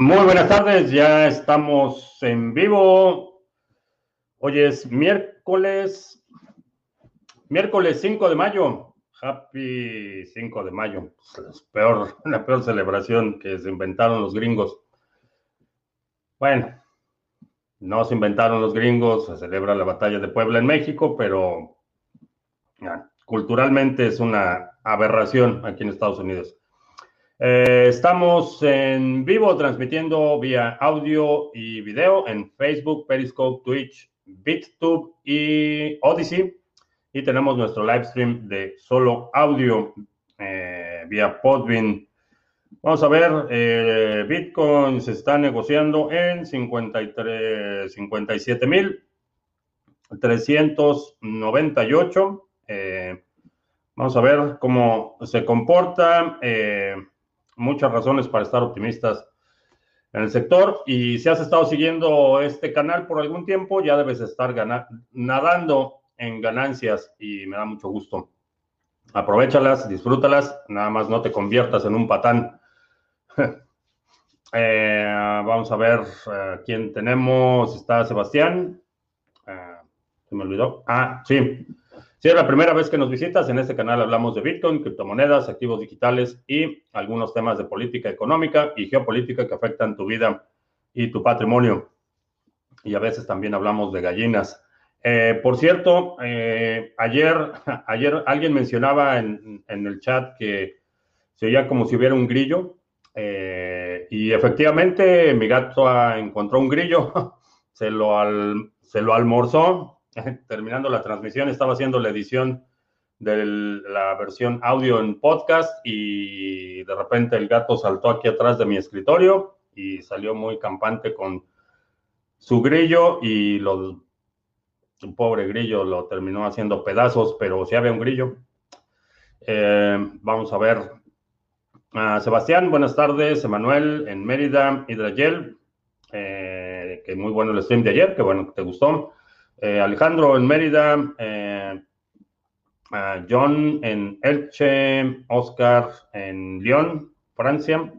Muy buenas tardes, ya estamos en vivo. Hoy es miércoles, miércoles 5 de mayo. Happy 5 de mayo. la peor celebración que se inventaron los gringos. Bueno, no se inventaron los gringos, se celebra la batalla de Puebla en México, pero culturalmente es una aberración aquí en Estados Unidos. Eh, estamos en vivo transmitiendo vía audio y video en Facebook, Periscope, Twitch, BitTube y Odyssey. Y tenemos nuestro live stream de solo audio eh, vía Podbean. Vamos a ver, eh, Bitcoin se está negociando en 53, 57 mil 398. vamos a ver cómo se comporta muchas razones para estar optimistas en el sector. Y si has estado siguiendo este canal por algún tiempo, ya debes estar nadando en ganancias y me da mucho gusto. Aprovechalas, disfrútalas, nada más no te conviertas en un patán. Eh, vamos a ver uh, quién tenemos. Está Sebastián. Uh, se me olvidó. Ah, sí. Si es la primera vez que nos visitas, en este canal hablamos de Bitcoin, criptomonedas, activos digitales y algunos temas de política económica y geopolítica que afectan tu vida y tu patrimonio. Y a veces también hablamos de gallinas. Eh, por cierto, eh, ayer, ayer alguien mencionaba en, el chat que se oía como si hubiera un grillo. Eh, y efectivamente, mi gato encontró un grillo, se lo, se lo almorzó, terminando la transmisión, estaba haciendo la edición de la versión audio en podcast y de repente el gato saltó aquí atrás de mi escritorio y salió muy campante con su grillo y lo, pobre grillo lo terminó haciendo pedazos, pero si había un grillo. Eh, vamos a ver. Sebastián, buenas tardes. Emanuel en Mérida, Hidrayel. Eh, que muy bueno el stream de ayer, que bueno que te gustó. Eh, Alejandro en Mérida, eh, John en Elche, Oscar en Lyon, Francia.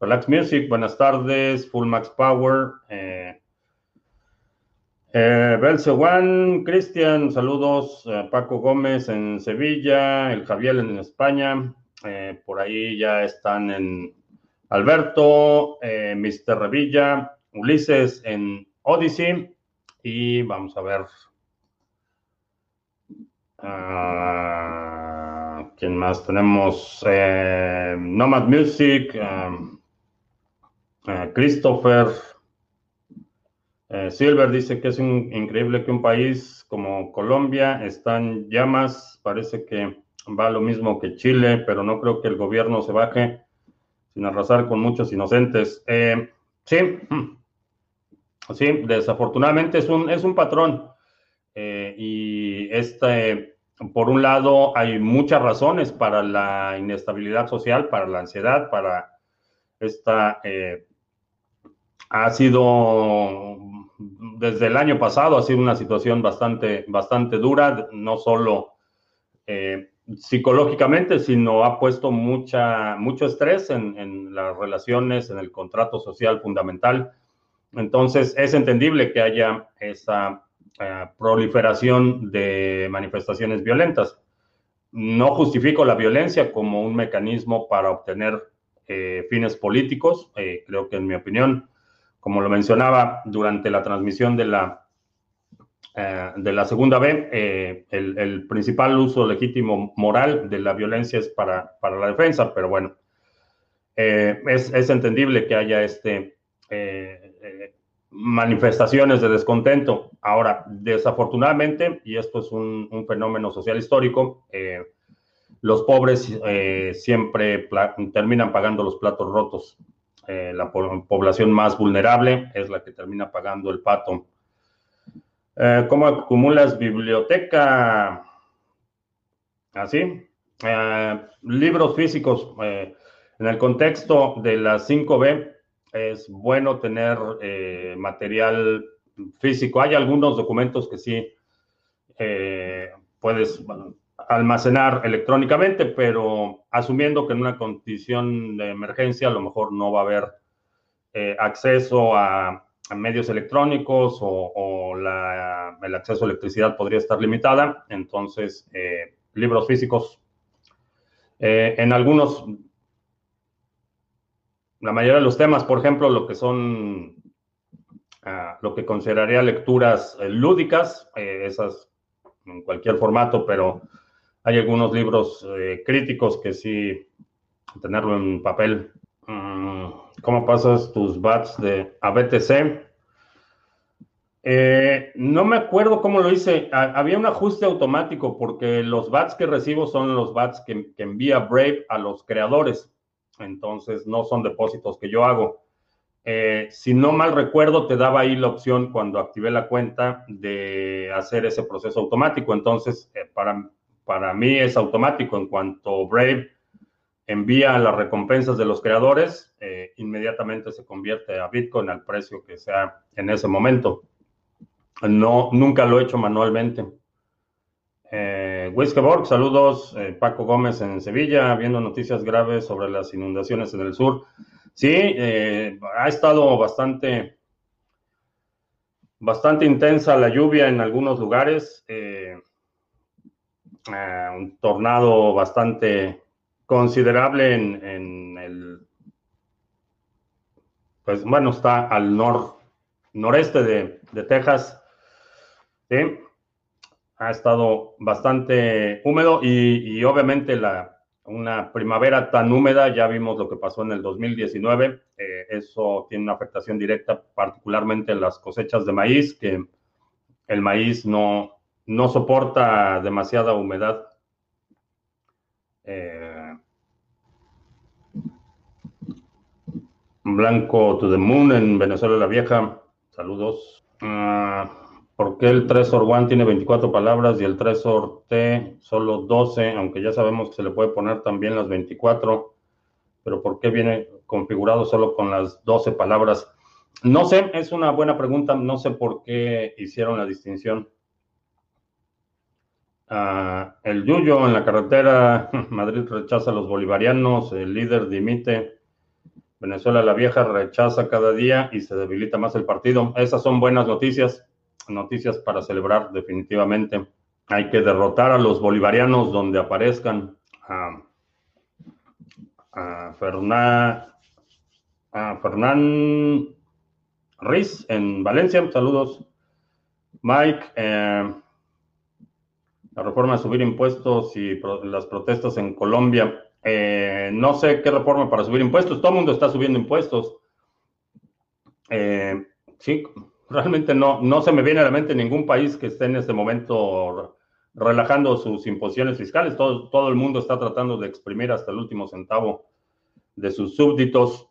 Relax Music, buenas tardes. Full Max Power. Eh, eh Cristian, saludos. Paco Gómez en Sevilla, el Javier en España. por ahí ya están en Alberto, Mr. Revilla, Ulises en Odyssey. Y vamos a ver. Uh, ¿Quién más tenemos? Eh, Nomad Music, um, uh, Christopher. Eh, Silver dice que es increíble que un país como Colombia está en llamas. Parece que va lo mismo que Chile, pero no creo que el gobierno se baje sin arrasar con muchos inocentes. Eh, sí, hmm. Sí, desafortunadamente es un, es un patrón. Eh, y este, por un lado, hay muchas razones para la inestabilidad social, para la ansiedad, para esta... Eh, ha sido, desde el año pasado, ha sido una situación bastante, bastante dura, no solo eh, psicológicamente, sino ha puesto mucha, mucho estrés en, en las relaciones, en el contrato social fundamental entonces, es entendible que haya esa eh, proliferación de manifestaciones violentas. No justifico la violencia como un mecanismo para obtener eh, fines políticos. Eh, creo que, en mi opinión, como lo mencionaba durante la transmisión de la, de la segunda B, el, principal uso legítimo moral de la violencia es para, la defensa, pero bueno, es, es, entendible que haya este manifestaciones de descontento. Ahora, desafortunadamente, y esto es un, fenómeno social histórico, eh, los pobres eh, siempre terminan pagando los platos rotos. Eh, la población más vulnerable es la que termina pagando el pato. ¿Cómo acumulas biblioteca? ¿Así? libros físicos. en el contexto de las 5B, es bueno tener eh, material físico. Hay algunos documentos que sí eh, puedes almacenar electrónicamente, pero asumiendo que en una condición de emergencia a lo mejor no va a haber acceso a, medios electrónicos o, el acceso a electricidad podría estar limitada. Entonces, libros físicos. en algunos la mayoría de los temas, por ejemplo, lo que son, ah, lo que consideraría lecturas eh, lúdicas, eh, esas en cualquier formato, pero hay algunos libros eh, críticos que sí, tenerlo en papel. Mm, ¿Cómo pasas tus bats de ABTC? no me acuerdo cómo lo hice. había un ajuste automático porque los bats que recibo son los bats que envía Brave a los creadores entonces no son depósitos que yo hago. Eh, si no mal recuerdo, te daba ahí la opción cuando activé la cuenta de hacer ese proceso automático. Entonces, eh, para, para mí es automático. En cuanto Brave envía las recompensas de los creadores, eh, inmediatamente se convierte a Bitcoin al precio que sea en ese momento. No, nunca lo he hecho manualmente. Wiskeborg, saludos. Eh, Paco Gómez en Sevilla, viendo noticias graves sobre las inundaciones en el sur. Sí, eh, ha estado bastante, bastante intensa la lluvia en algunos lugares. Eh, un tornado bastante considerable en, el, pues bueno, está al nor, noreste de Texas. ¿sí? Ha estado bastante húmedo y, obviamente la, una primavera tan húmeda, ya vimos lo que pasó en el 2019, eh, eso tiene una afectación directa particularmente en las cosechas de maíz, que el maíz no, no soporta demasiada humedad. Eh, Blanco to the Moon en Venezuela la Vieja, saludos. Ah, ¿Por qué el Tresor One tiene 24 palabras y el Tresor T solo 12? Aunque ya sabemos que se le puede poner también las 24. Pero ¿por qué viene configurado solo con las 12 palabras? No sé, es una buena pregunta. No sé por qué hicieron la distinción. Ah, el Yuyo en la carretera, Madrid rechaza a los bolivarianos, el líder dimite, Venezuela la vieja rechaza cada día y se debilita más el partido. Esas son buenas noticias noticias para celebrar definitivamente. Hay que derrotar a los bolivarianos donde aparezcan. A, a a Fernán Riz en Valencia. Saludos. Mike, eh, la reforma de subir impuestos y las protestas en Colombia. Eh, no sé qué reforma para subir impuestos. Todo el mundo está subiendo impuestos. Eh, sí, realmente no, no se me viene a la mente ningún país que esté en este momento relajando sus imposiciones fiscales. Todo, todo el mundo está tratando de exprimir hasta el último centavo de sus súbditos.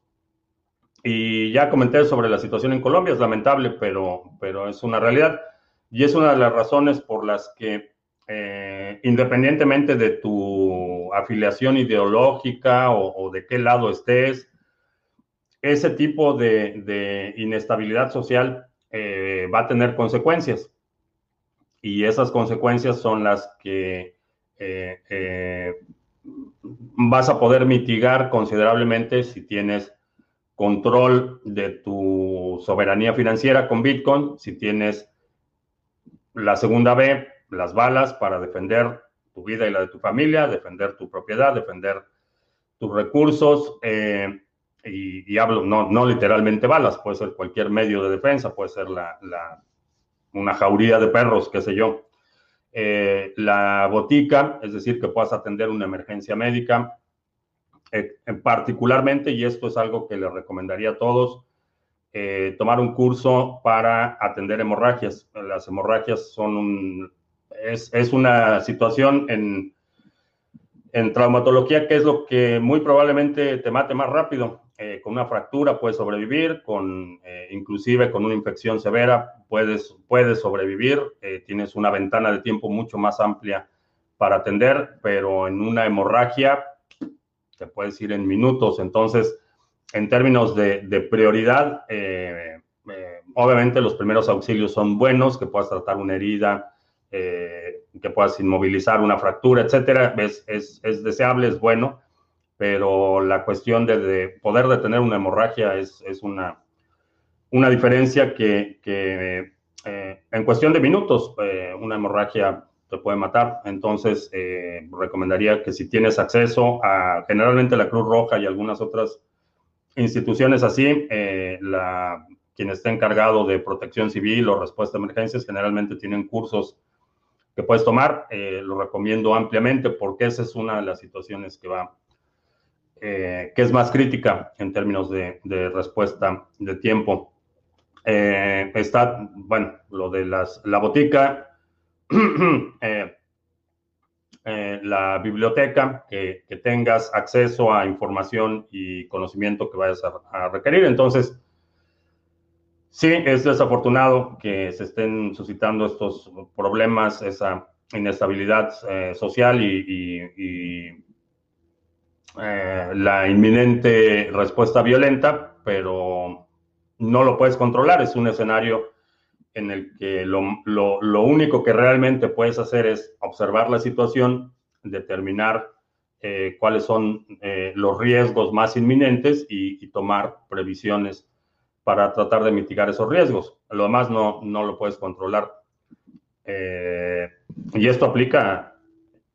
Y ya comenté sobre la situación en Colombia, es lamentable, pero, pero es una realidad. Y es una de las razones por las que, eh, independientemente de tu afiliación ideológica o, de qué lado estés, ese tipo de, de inestabilidad social eh, va a tener consecuencias. Y esas consecuencias son las que eh, eh, vas a poder mitigar considerablemente si tienes control de tu soberanía financiera con Bitcoin, si tienes la segunda B, las balas para defender tu vida y la de tu familia, defender tu propiedad, defender tus recursos, y, hablo no, no literalmente balas, puede ser cualquier medio de defensa, puede ser la, una jauría de perros, qué sé yo. Eh, la botica, es decir, que puedas atender una emergencia médica, eh, particularmente, y esto es algo que les recomendaría a todos, eh, tomar un curso para atender hemorragias. Las hemorragias son un, es, es una situación en, en traumatología que es lo que muy probablemente te mate más rápido. Eh, con una fractura puedes sobrevivir, con, eh, inclusive con una infección severa puedes, puedes sobrevivir, eh, tienes una ventana de tiempo mucho más amplia para atender, pero en una hemorragia te puedes ir en minutos. Entonces, en términos de, prioridad, obviamente los primeros auxilios son buenos, que puedas tratar una herida, que puedas inmovilizar una fractura, etcétera, es deseable, es bueno pero la cuestión de, poder detener una hemorragia es, una, una diferencia que, eh, en cuestión de minutos, eh, una hemorragia te puede matar. Entonces, eh, recomendaría que si tienes acceso a generalmente la Cruz Roja y algunas otras instituciones así, la, quien esté encargado de protección civil o respuesta a emergencias generalmente tienen cursos que puedes tomar. lo recomiendo ampliamente porque esa es una de las situaciones que va eh, que es más crítica en términos de, respuesta de tiempo. Eh, está, bueno, lo de las, la botica, eh, la biblioteca, que, tengas acceso a información y conocimiento que vayas a, requerir. Entonces, sí, es desafortunado que se estén suscitando estos problemas, esa inestabilidad social y eh, la inminente respuesta violenta, pero no lo puedes controlar. Es un escenario en el que lo, único que realmente puedes hacer es observar la situación, determinar eh, cuáles son eh, los riesgos más inminentes y, tomar previsiones para tratar de mitigar esos riesgos. Lo demás no, no lo puedes controlar. y esto aplica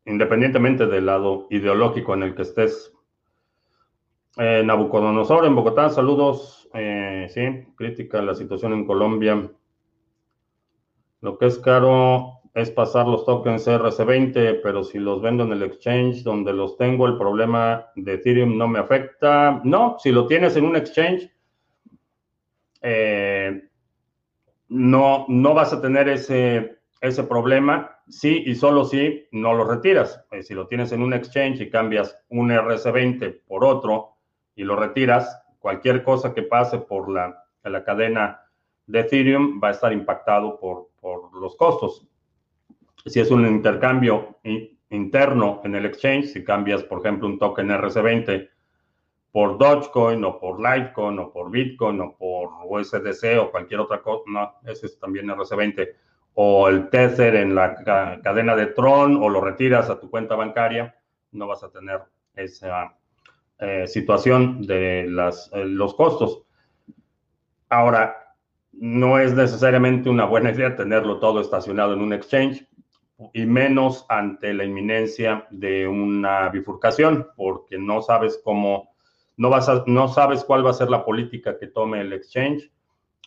independientemente del lado ideológico en el que estés. Eh, Nabucodonosor en Bogotá, saludos. Eh, sí, crítica la situación en Colombia. Lo que es caro es pasar los tokens RC20, pero si los vendo en el exchange donde los tengo, el problema de Ethereum no me afecta. No, si lo tienes en un exchange, eh, no, no vas a tener ese, ese problema Sí y solo si no lo retiras. Eh, si lo tienes en un exchange y cambias un RC20 por otro y lo retiras, cualquier cosa que pase por la, cadena de Ethereum va a estar impactado por, por los costos. Si es un intercambio interno en el exchange, si cambias, por ejemplo, un token RC20 por Dogecoin o por Litecoin o por Bitcoin o por USDC o cualquier otra cosa, no, ese es también RC20 o el Tether en la cadena de Tron o lo retiras a tu cuenta bancaria, no vas a tener esa eh, situación de las, eh, los costos. Ahora, no es necesariamente una buena idea tenerlo todo estacionado en un exchange y menos ante la inminencia de una bifurcación, porque no sabes cómo, no, vas no sabes cuál va a ser la política que tome el exchange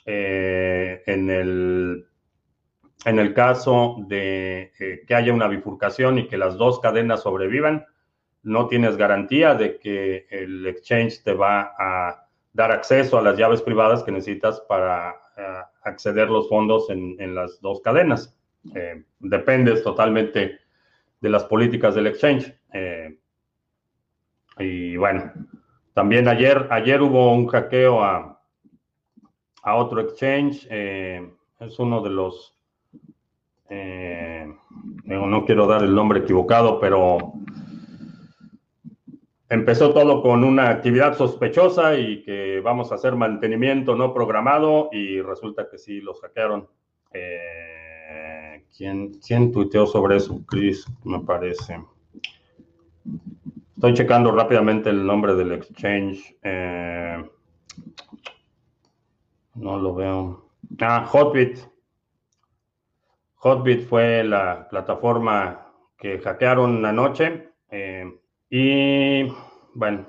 eh, en el en el caso de eh, que haya una bifurcación y que las dos cadenas sobrevivan, no tienes garantía de que el exchange te va a dar acceso a las llaves privadas que necesitas para eh, acceder los fondos en, las dos cadenas. Eh, dependes totalmente de las políticas del exchange. y bueno, también ayer, ayer hubo un hackeo a, a otro exchange. es uno de los eh, no quiero dar el nombre equivocado, pero empezó todo con una actividad sospechosa y que vamos a hacer mantenimiento no programado y resulta que sí los hackearon. Eh, ¿quién, ¿Quién tuiteó sobre eso? Chris, me parece. Estoy checando rápidamente el nombre del exchange. Eh, no lo veo. Ah, Hotbit. Hotbit fue la plataforma que hackearon anoche. Eh, y bueno,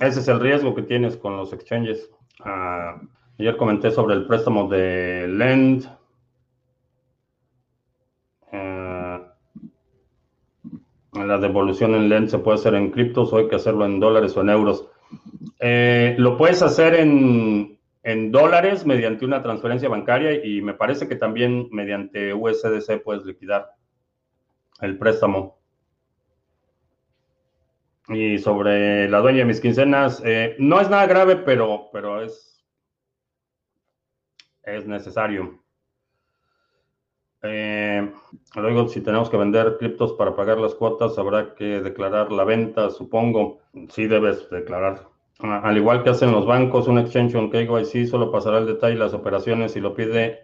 ese es el riesgo que tienes con los exchanges. Ah, ayer comenté sobre el préstamo de Lend. Eh, la devolución en Lend se puede hacer en criptos o hay que hacerlo en dólares o en euros. Eh, lo puedes hacer en, en dólares mediante una transferencia bancaria y me parece que también mediante USDC puedes liquidar el préstamo. Y sobre la dueña de mis quincenas, eh, no es nada grave, pero, pero es, es necesario. Eh, luego, si tenemos que vender criptos para pagar las cuotas, habrá que declarar la venta, supongo. Sí debes declarar al igual que hacen los bancos, un exchange on KYC solo pasará el detalle de las operaciones si lo pide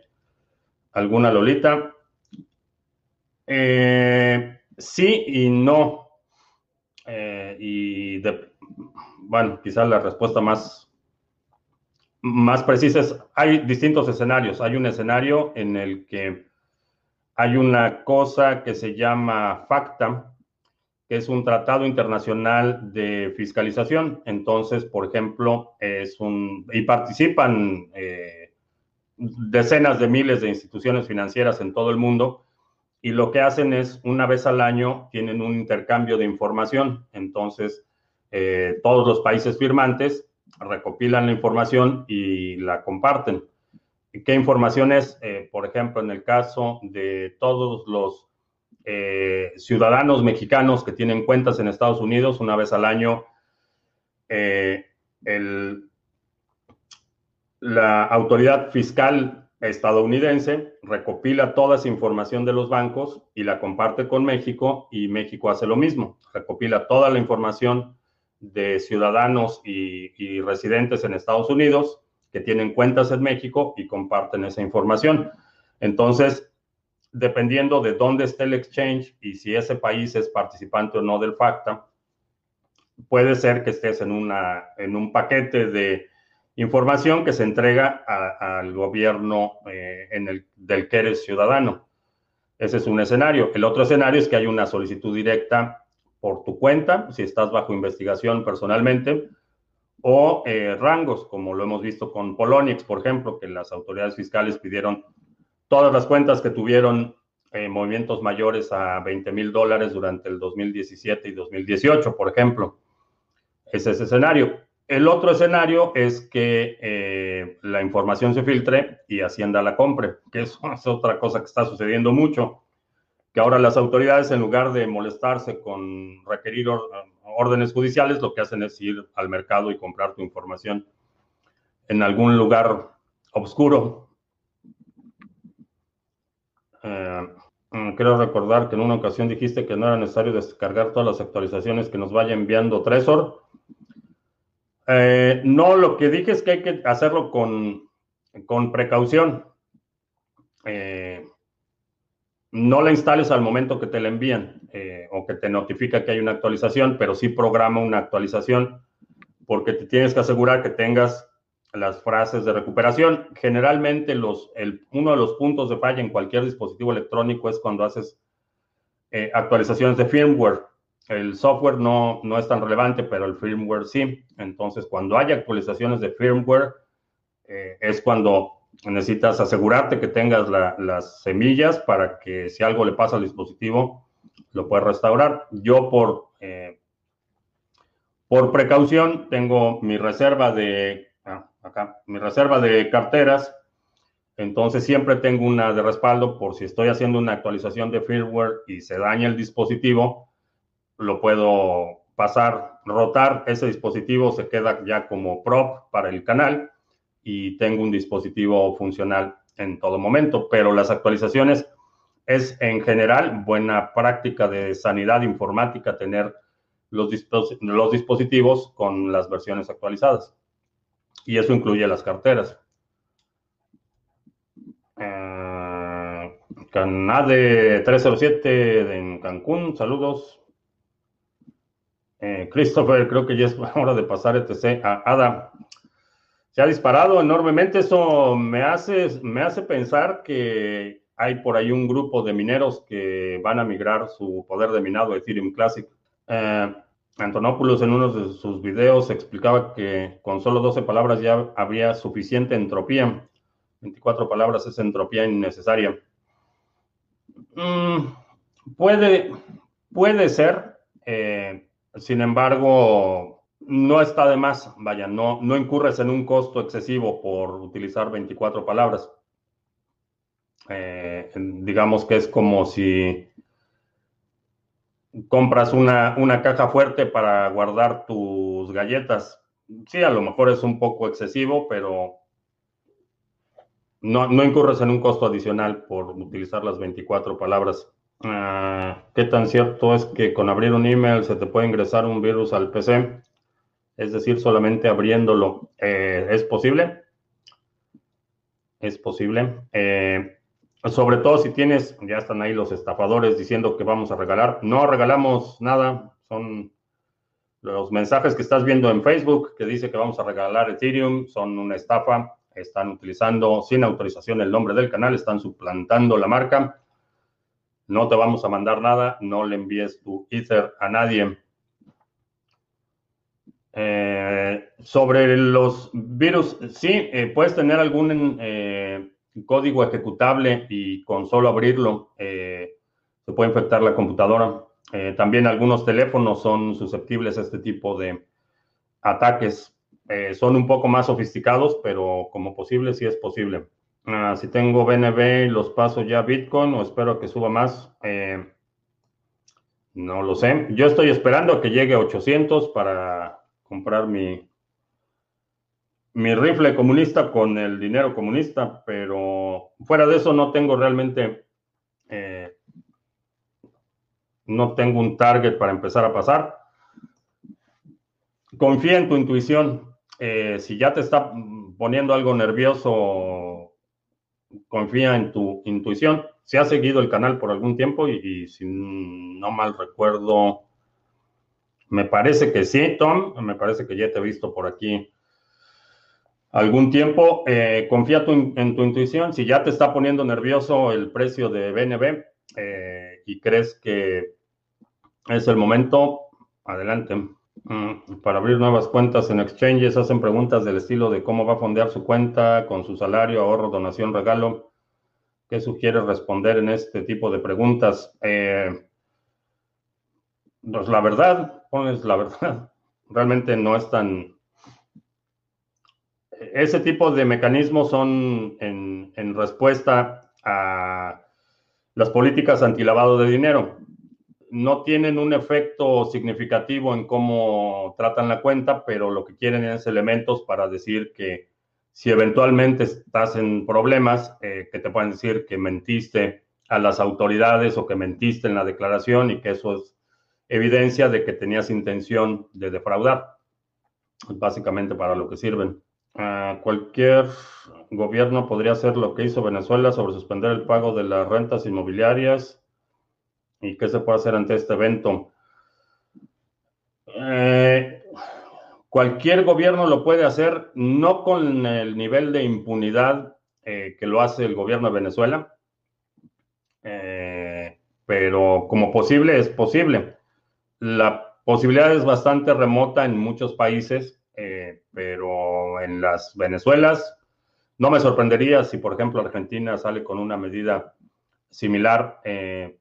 alguna Lolita. Eh, sí y no. Eh, y bueno, quizás la respuesta más, más precisa es, hay distintos escenarios. Hay un escenario en el que hay una cosa que se llama FACTA, es un tratado internacional de fiscalización. Entonces, por ejemplo, es un, y participan eh, decenas de miles de instituciones financieras en todo el mundo, y lo que hacen es, una vez al año, tienen un intercambio de información. Entonces, eh, todos los países firmantes recopilan la información y la comparten. ¿Qué información es? Eh, por ejemplo, en el caso de todos los eh, ciudadanos mexicanos que tienen cuentas en Estados Unidos, una vez al año, la autoridad fiscal estadounidense recopila toda esa información de los bancos y la comparte con México y México hace lo mismo, recopila toda la información de ciudadanos y, residentes en Estados Unidos que tienen cuentas en México y comparten esa información. Entonces, dependiendo de dónde esté el exchange y si ese país es participante o no del FACTA, puede ser que estés en, una, en un paquete de información que se entrega al gobierno eh, en el, del que eres ciudadano. Ese es un escenario. El otro escenario es que hay una solicitud directa por tu cuenta, si estás bajo investigación personalmente, o eh, rangos, como lo hemos visto con Poloniex, por ejemplo, que las autoridades fiscales pidieron todas las cuentas que tuvieron eh, movimientos mayores a 20 mil dólares durante el 2017 y 2018, por ejemplo. Ese es ese escenario. El otro escenario es que eh, la información se filtre y Hacienda la compre, que es otra cosa que está sucediendo mucho que ahora las autoridades, en lugar de molestarse con requerir órdenes judiciales, lo que hacen es ir al mercado y comprar tu información en algún lugar oscuro. Eh, mm, quiero recordar que en una ocasión dijiste que no era necesario descargar todas las actualizaciones que nos vaya enviando Trezor. Eh, no, lo que dije es que hay que hacerlo con, con precaución. Eh, no la instales al momento que te la envían eh, o que te notifica que hay una actualización, pero sí programa una actualización porque te tienes que asegurar que tengas las frases de recuperación. Generalmente los, el, uno de los puntos de falla en cualquier dispositivo electrónico es cuando haces eh, actualizaciones de firmware. El software no, no es tan relevante, pero el firmware sí. Entonces, cuando hay actualizaciones de firmware, eh, es cuando necesitas asegurarte que tengas las semillas para que si algo le pasa al dispositivo, lo puedes restaurar. Yo por, eh, por precaución tengo mi reserva de, acá, mi reserva de carteras. Entonces siempre tengo una de respaldo por si estoy haciendo una actualización de firmware y se daña el dispositivo, lo puedo pasar, rotar, ese dispositivo se queda ya como prop para el canal y tengo un dispositivo funcional en todo momento, pero las actualizaciones es en general buena práctica de sanidad informática tener los, los dispositivos con las versiones actualizadas. Y eso incluye las carteras. Eh, Canade 307 en Cancún, saludos. Eh, Christopher, creo que ya es hora de pasar ETC a Ada se ha disparado enormemente. Eso me hace, me hace pensar que hay por ahí un grupo de mineros que van a migrar su poder de minado a Ethereum Classic. Eh, Antonopoulos en uno de sus videos explicaba que con solo 12 palabras ya habría suficiente entropía. 24 palabras es entropía innecesaria. Mm, puede, puede ser. Eh, sin embargo, no está de más, vaya, no, no incurres en un costo excesivo por utilizar 24 palabras. Eh, digamos que es como si compras una, una, caja fuerte para guardar tus galletas. Sí, a lo mejor es un poco excesivo, pero no, no incurres en un costo adicional por utilizar las 24 palabras. Ah, ¿Qué tan cierto es que con abrir un email se te puede ingresar un virus al PC? es decir, solamente abriéndolo. Eh, ¿Es posible? Es posible. Eh, sobre todo si tienes, ya están ahí los estafadores diciendo que vamos a regalar. No regalamos nada, son Los mensajes que estás viendo en Facebook que dice que vamos a regalar Ethereum son una estafa. Están utilizando sin autorización el nombre del canal, están suplantando la marca. No te vamos a mandar nada, no le envíes tu Ether a nadie. Eh, sobre los virus, sí, eh, puedes tener algún eh, código ejecutable y con solo abrirlo se puede infectar la computadora. también algunos teléfonos son susceptibles a este tipo de ataques. son un poco más sofisticados, pero como posible, sí es posible. Ah, si tengo BNB los paso ya a Bitcoin o espero que suba más, no lo sé. Yo estoy esperando a que llegue a 800 para comprar mi, mi rifle comunista con el dinero comunista, pero fuera de eso no tengo realmente, eh, no tengo un target para empezar a pasar. Confía en tu intuición. Eh, si ya te está poniendo algo nervioso, confía en tu intuición. Si has seguido el canal por algún tiempo y si no mal recuerdo, me parece que sí, Tom. Me parece que ya te he visto por aquí algún tiempo. Eh, confía en tu intuición. Si ya te está poniendo nervioso el precio de BNB eh, y crees que es el momento, adelante. Mm, para abrir nuevas cuentas en exchanges, hacen preguntas del estilo de cómo va a fondear su cuenta con su salario, ahorro, donación, regalo. ¿Qué sugieres responder en este tipo de preguntas? Eh, pues la verdad, pones la verdad, realmente no es tan... Ese tipo de mecanismos son en, en respuesta a las políticas antilavado de dinero. No tienen un efecto significativo en cómo tratan la cuenta, pero lo que quieren es elementos para decir que si eventualmente estás en problemas, eh, que te pueden decir que mentiste a las autoridades o que mentiste en la declaración y que eso es evidencia de que tenías intención de defraudar. Básicamente para lo que sirven. Cualquier gobierno podría hacer lo que hizo Venezuela sobre suspender el pago de las rentas inmobiliarias. ¿Y qué se puede hacer ante este evento? Eh, cualquier gobierno lo puede hacer, no con el nivel de impunidad eh, que lo hace el gobierno de Venezuela, eh, pero como posible es posible. La posibilidad es bastante remota en muchos países, en las Venezuelas no me sorprendería si, por ejemplo, Argentina sale con una medida similar eh,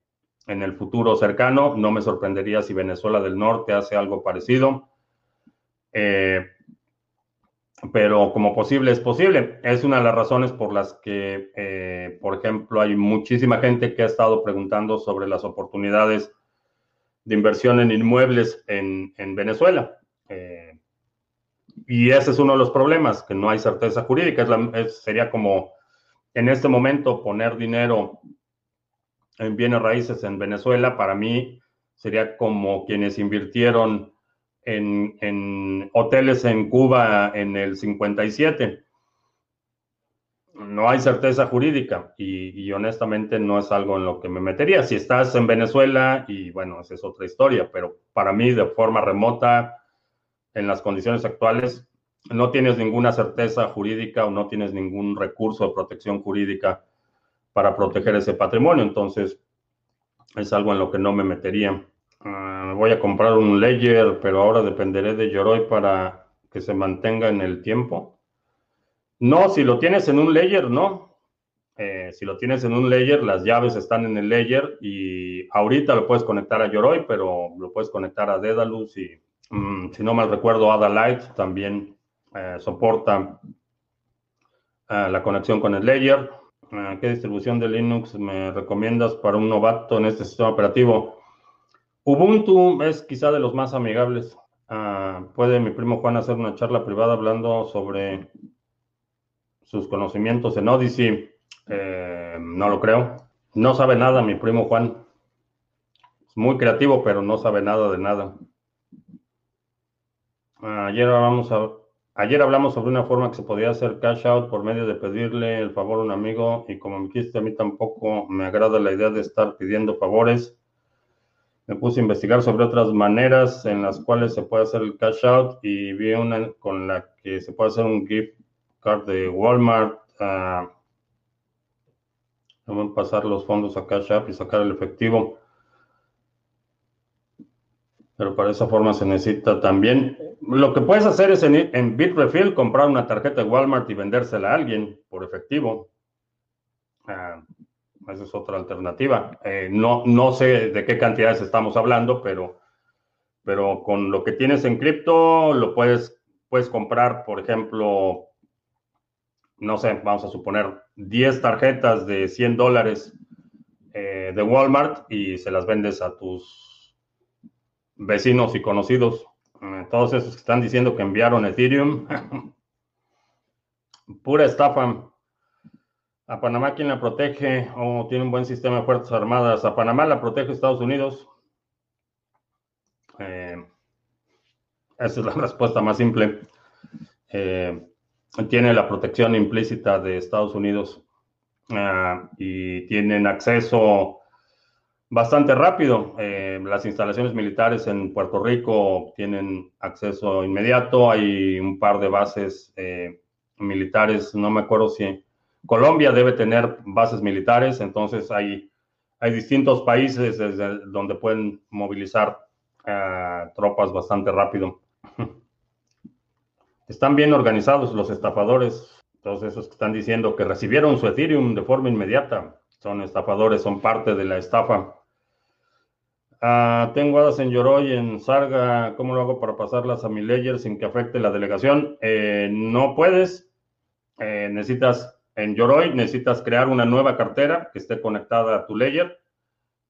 en el futuro cercano. No me sorprendería si Venezuela del Norte hace algo parecido. Eh, pero como posible es posible. Es una de las razones por las que, por ejemplo, hay muchísima gente que ha estado preguntando sobre las oportunidades de inversión en inmuebles en, Venezuela. Eh, y ese es uno de los problemas, que no hay certeza jurídica. sería como en este momento poner dinero en bienes raíces en Venezuela, para mí sería como quienes invirtieron en, en hoteles en Cuba en el 57 no hay certeza jurídica y, honestamente no es algo en lo que me metería. Si estás en Venezuela y bueno, esa es otra historia, pero para mí de forma remota, en las condiciones actuales, no tienes ninguna certeza jurídica o no tienes ningún recurso de protección jurídica para proteger ese patrimonio. Entonces, es algo en lo que no me metería. Ah, voy a comprar un Ledger, pero ahora dependeré de Yoroi para que se mantenga en el tiempo. No, si lo tienes en un layer, no. Eh, si lo tienes en un layer, las llaves están en el layer y ahorita lo puedes conectar a Yoroi, pero lo puedes conectar a Dedalus y, mm, si no mal recuerdo, Adalite también eh, soporta eh, la conexión con el layer. ¿Qué distribución de Linux me recomiendas para un novato en este sistema operativo? Ubuntu es quizá de los más amigables. Ah, ¿Puede mi primo Juan hacer una charla privada hablando sobre sus conocimientos en Odyssey. Eh, no lo creo. No sabe nada mi primo Juan. Es muy creativo, pero no sabe nada de nada. Ayer hablamos, ayer hablamos sobre una forma que se podía hacer cash out por medio de pedirle el favor a un amigo y como me dijiste, a mí tampoco me agrada la idea de estar pidiendo favores. me puse a investigar sobre otras maneras en las cuales se puede hacer el cash out y vi una con la que se puede hacer un gift card de Walmart. Uh, vamos a pasar los fondos a cash out y sacar el efectivo. Pero para esa forma se necesita también. Lo que puedes hacer es en, en Bitrefill comprar una tarjeta de Walmart y vendérsela a alguien por efectivo. Uh, esa es otra alternativa. Eh, no, no sé de qué cantidades estamos hablando, pero, pero con lo que tienes en cripto lo puedes, puedes comprar, por ejemplo, no sé, vamos a suponer 10 tarjetas de 100 dólares eh, de Walmart y se las vendes a tus vecinos y conocidos. Eh, todos esos que están diciendo que enviaron Ethereum. Pura estafa. ¿A Panamá quién la protege? ¿O tiene un buen sistema de Fuerzas Armadas? A Panamá la protege Estados Unidos. Eh, esa es la respuesta más simple. Eh, tiene la protección implícita de Estados Unidos ah, y tienen acceso bastante rápido. Eh, las instalaciones militares en Puerto Rico tienen acceso inmediato. Hay un par de bases militares, no me acuerdo si Colombia debe tener bases militares, entonces hay, hay distintos países desde donde pueden movilizar uh, tropas bastante rápido. Están bien organizados los estafadores, todos esos que están diciendo que recibieron su Ethereum de forma inmediata. Son estafadores, son parte de la estafa. Uh, tengo hadas en Yoroi, en Sarga. ¿Cómo lo hago para pasarlas a mi ledger sin que afecte la delegación? Eh, no puedes. Eh, necesitas en Yoroi necesitas crear una nueva cartera que esté conectada a tu ledger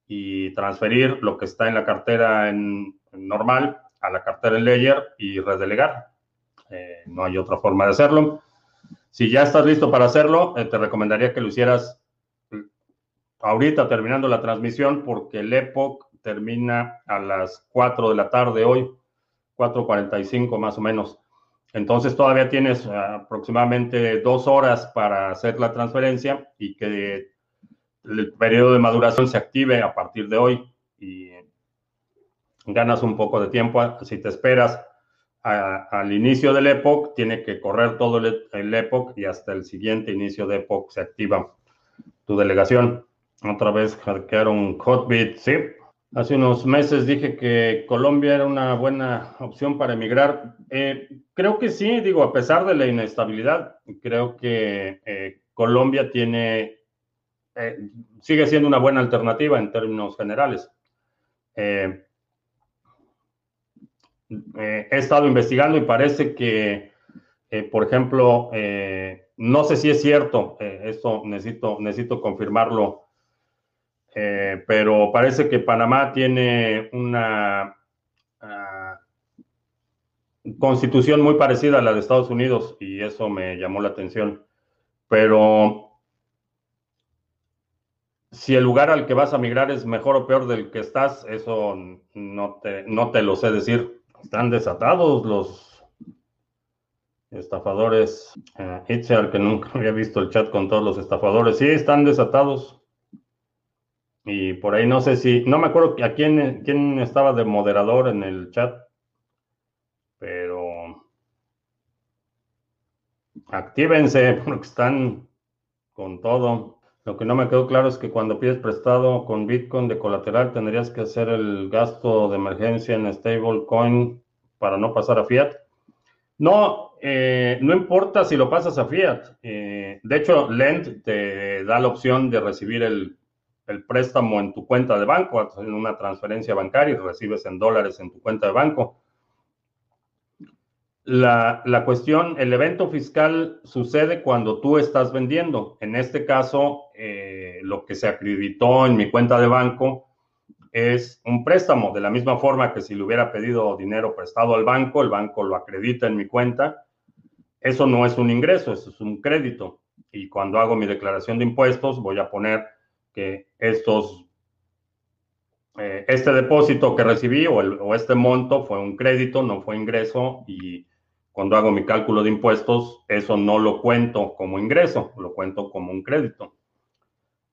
y transferir lo que está en la cartera en, normal a la cartera en ledger y redelegar. Eh, no hay otra forma de hacerlo. Si ya estás listo para hacerlo, te recomendaría que lo hicieras ahorita terminando la transmisión porque el Epoch termina a las 4 de la tarde hoy, 4.45 más o menos. Entonces todavía tienes eh, aproximadamente dos horas para hacer la transferencia y que el periodo de maduración se active a partir de hoy y ganas un poco de tiempo. Si te esperas al inicio del Epoch, tiene que correr todo el, el Epoch y hasta el siguiente inicio de Epoch se activa tu delegación. Otra vez hackearon Hotbit, sí, Hace unos meses dije que Colombia era una buena opción para emigrar. Eh, creo que sí, digo, a pesar de la inestabilidad, creo que eh, Colombia tiene, eh, sigue siendo una buena alternativa en términos generales. he estado investigando y parece que, por ejemplo, no sé si es cierto, esto necesito, necesito confirmarlo eh, pero parece que Panamá tiene una ah, constitución muy parecida a la de Estados Unidos y eso me llamó la atención. Pero si el lugar al que vas a migrar es mejor o peor del que estás, eso no te, lo sé decir. Están desatados los estafadores. Uh, que nunca había visto el chat con todos los estafadores. Sí, están desatados. Y por ahí no sé si, no me acuerdo a quién, quién estaba de moderador en el chat, pero actívense porque están con todo. Lo que no me quedó claro es que cuando pides prestado con Bitcoin de colateral tendrías que hacer el gasto de emergencia en stablecoin para no pasar a fiat. No, eh, no importa si lo pasas a fiat. Eh, de hecho, Lend te da la opción de recibir el el préstamo en tu cuenta de banco, en una transferencia bancaria y recibes en dólares en tu cuenta de banco. La, cuestión, el evento fiscal sucede cuando tú estás vendiendo. En este caso, eh, lo que se acreditó en mi cuenta de banco es un préstamo, de la misma forma que si le hubiera pedido dinero prestado al banco, el banco lo acredita en mi cuenta. Eso no es un ingreso, eso es un crédito. Y cuando hago mi declaración de impuestos, voy a poner que estos, eh, este depósito que recibí o, este monto fue un crédito, no fue ingreso y cuando hago mi cálculo de impuestos, eso no lo cuento como ingreso, lo cuento como un crédito.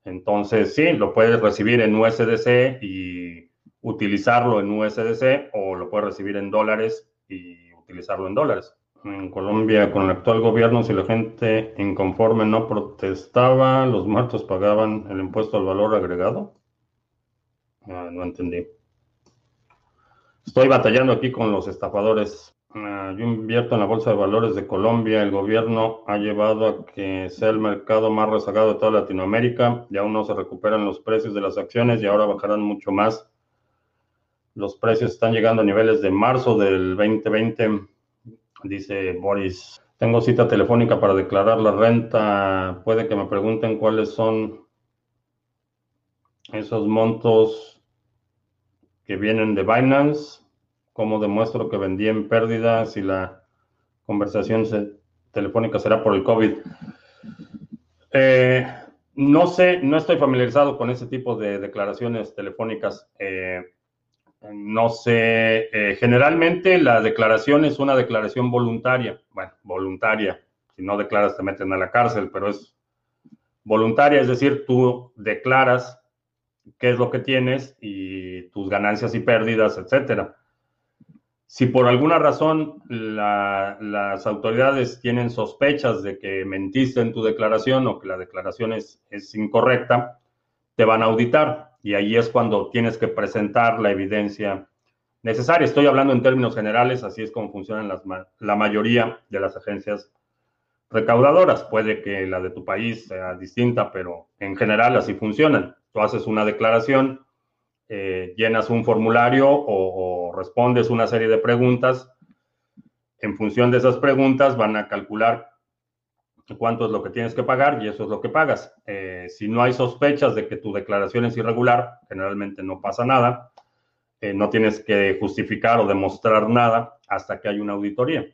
Entonces, sí, lo puedes recibir en USDC y utilizarlo en USDC o lo puedes recibir en dólares y utilizarlo en dólares. En Colombia, con el actual gobierno, si la gente inconforme no protestaba, los muertos pagaban el impuesto al valor agregado. Ah, no entendí. Estoy batallando aquí con los estafadores. Ah, yo invierto en la Bolsa de Valores de Colombia. El gobierno ha llevado a que sea el mercado más rezagado de toda Latinoamérica y aún no se recuperan los precios de las acciones y ahora bajarán mucho más. Los precios están llegando a niveles de marzo del 2020 Dice Boris, tengo cita telefónica para declarar la renta. Puede que me pregunten cuáles son esos montos que vienen de Binance. ¿Cómo demuestro que vendí en pérdida si la conversación telefónica será por el COVID? Eh, no sé, no estoy familiarizado con ese tipo de declaraciones telefónicas. Eh, no sé, eh, generalmente la declaración es una declaración voluntaria. Bueno, voluntaria. Si no declaras te meten a la cárcel, pero es voluntaria, es decir, tú declaras qué es lo que tienes y tus ganancias y pérdidas, etcétera. Si por alguna razón las autoridades tienen sospechas de que mentiste en tu declaración o que la declaración es, es incorrecta, te van a auditar y ahí es cuando tienes que presentar la evidencia necesaria. Estoy hablando en términos generales, así es como funcionan la mayoría de las agencias recaudadoras. Puede que la de tu país sea distinta, pero en general así funcionan. Tú haces una declaración, eh, llenas un formulario o respondes una serie de preguntas. En función de esas preguntas van a calcular cuánto es lo que tienes que pagar y eso es lo que pagas. Eh, si no hay sospechas de que tu declaración es irregular, generalmente no pasa nada. Eh, no tienes que justificar o demostrar nada hasta que hay una auditoría.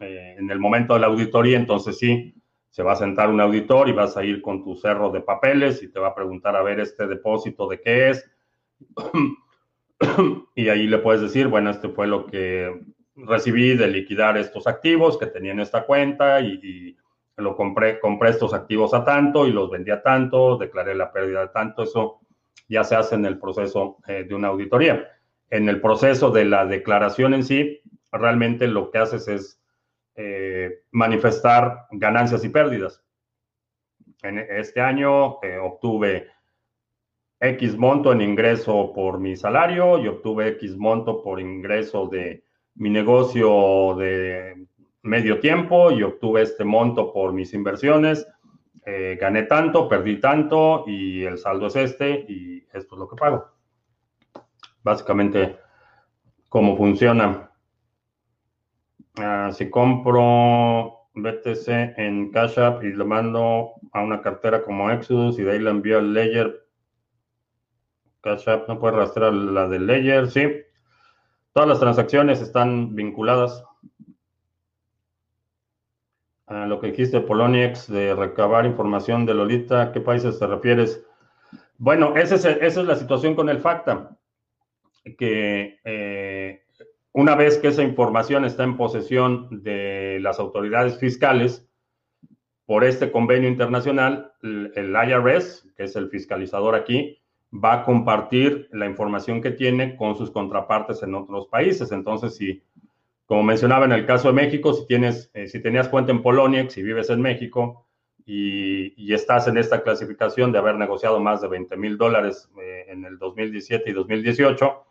Eh, en el momento de la auditoría, entonces sí, se va a sentar un auditor y vas a ir con tu cerro de papeles y te va a preguntar a ver este depósito de qué es. y ahí le puedes decir, bueno, este fue lo que recibí de liquidar estos activos que tenía en esta cuenta y lo compré, compré estos activos a tanto y los vendí a tanto, declaré la pérdida de tanto, eso ya se hace en el proceso eh, de una auditoría. En el proceso de la declaración en sí, realmente lo que haces es eh, manifestar ganancias y pérdidas. En este año eh, obtuve X monto en ingreso por mi salario y obtuve X monto por ingreso de mi negocio de medio tiempo y obtuve este monto por mis inversiones. Eh, gané tanto, perdí tanto y el saldo es este y esto es lo que pago. Básicamente, cómo funciona. Ah, si compro BTC en Cash App y lo mando a una cartera como Exodus y de ahí la envío al Ledger, Cash App no puede rastrear la del Ledger, sí. Todas las transacciones están vinculadas a lo que dijiste, Poloniex, de recabar información de Lolita, ¿a qué países te refieres? Bueno, esa es, la situación con el FACTA, que eh, una vez que esa información está en posesión de las autoridades fiscales, por este convenio internacional, el IRS, que es el fiscalizador aquí, va a compartir la información que tiene con sus contrapartes en otros países. Entonces, si como mencionaba en el caso de México, si, tienes, eh, si tenías cuenta en Polonia, si vives en México y, estás en esta clasificación de haber negociado más de 20 mil dólares eh, en el 2017 y 2018,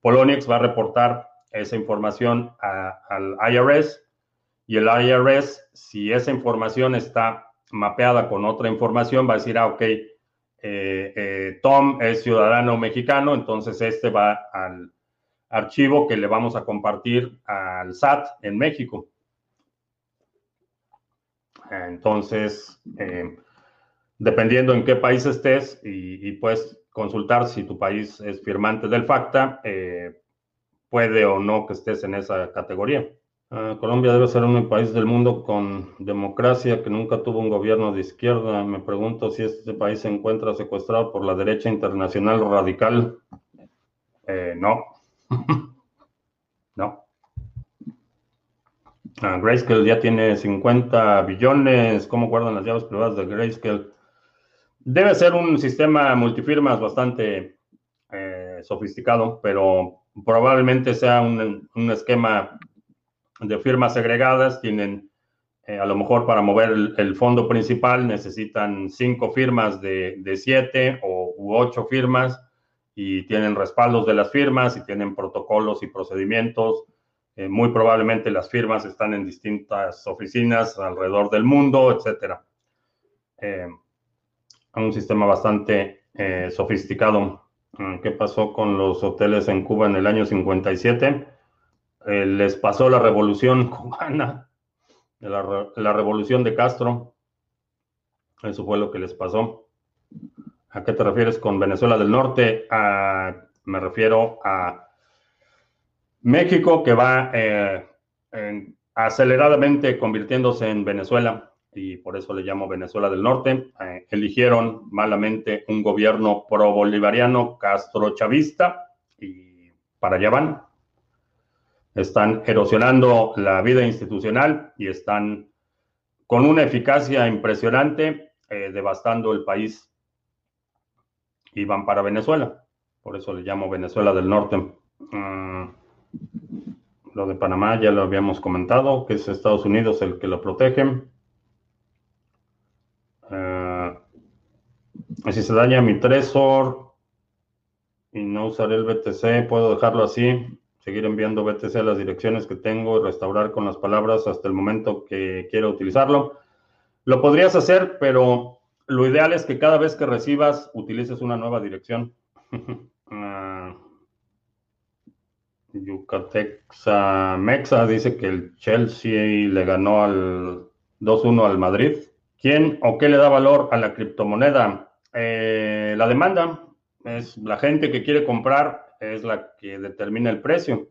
Poloniex va a reportar esa información al IRS y el IRS, si esa información está mapeada con otra información, va a decir, ah, ok, eh, Tom es ciudadano mexicano, entonces este va al archivo que le vamos a compartir al SAT en México. Entonces, eh, dependiendo en qué país estés y, puedes consultar si tu país es firmante del FACTA, eh, puede o no que estés en esa categoría. Ah, Colombia debe ser un país del mundo con democracia que nunca tuvo un gobierno de izquierda. Me pregunto si este país se encuentra secuestrado por la derecha internacional radical. Eh, no, no. Ah, Grayscale ya tiene 50 billones. ¿Cómo guardan las llaves privadas de Grayscale? Debe ser un sistema multifirmas bastante eh, sofisticado, pero probablemente sea un, esquema de firmas segregadas. Tienen, eh, a lo mejor para mover el, fondo principal necesitan cinco firmas de, siete o, u ocho firmas y tienen respaldos de las firmas y tienen protocolos y procedimientos. Eh, muy probablemente las firmas están en distintas oficinas alrededor del mundo, etcétera. un sistema bastante sofisticado. Mm, ¿Qué pasó con los hoteles en Cuba en el año 57? Eh, les pasó la revolución cubana, la, la, revolución de Castro. Eso fue lo que les pasó. ¿A qué te refieres con Venezuela del Norte? me refiero a México que va eh, aceleradamente convirtiéndose en Venezuela y por eso le llamo Venezuela del Norte. Eh, eligieron malamente un gobierno pro-bolivariano castro-chavista y para allá van. Están erosionando la vida institucional y están con una eficacia impresionante eh, devastando el país y van para Venezuela. Por eso le llamo Venezuela del Norte. Mm, lo de Panamá ya lo habíamos comentado, que es Estados Unidos el que lo protege. si se daña mi Trezor y no usaré el BTC, puedo dejarlo así, seguir enviando BTC a las direcciones que tengo y restaurar con las palabras hasta el momento que quiero utilizarlo. Lo podrías hacer, pero lo ideal es que cada vez que recibas utilices una nueva dirección. uh, Yucatexa Mexa dice que el Chelsea le ganó al 2-1 al Madrid. ¿Quién o qué le da valor a la criptomoneda? Eh, la demanda es la gente que quiere comprar, es la que determina el precio.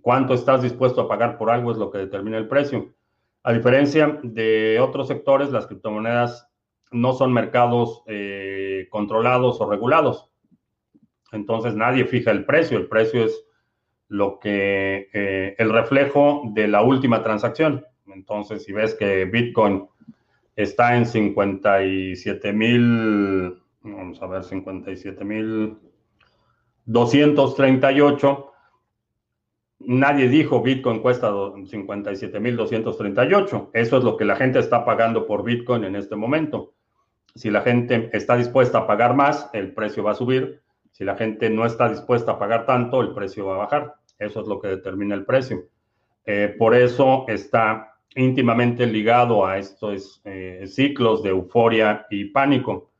Cuánto estás dispuesto a pagar por algo es lo que determina el precio. A diferencia de otros sectores, las criptomonedas no son mercados eh, controlados o regulados. Entonces nadie fija el precio. El precio es lo que eh, el reflejo de la última transacción. Entonces, si ves que Bitcoin está en 57 mil Vamos a ver, 57.238. Nadie dijo Bitcoin cuesta 57.238. Eso es lo que la gente está pagando por Bitcoin en este momento. Si la gente está dispuesta a pagar más, el precio va a subir. Si la gente no está dispuesta a pagar tanto, el precio va a bajar. Eso es lo que determina el precio. Eh, por eso está íntimamente ligado a estos eh, ciclos de euforia y pánico.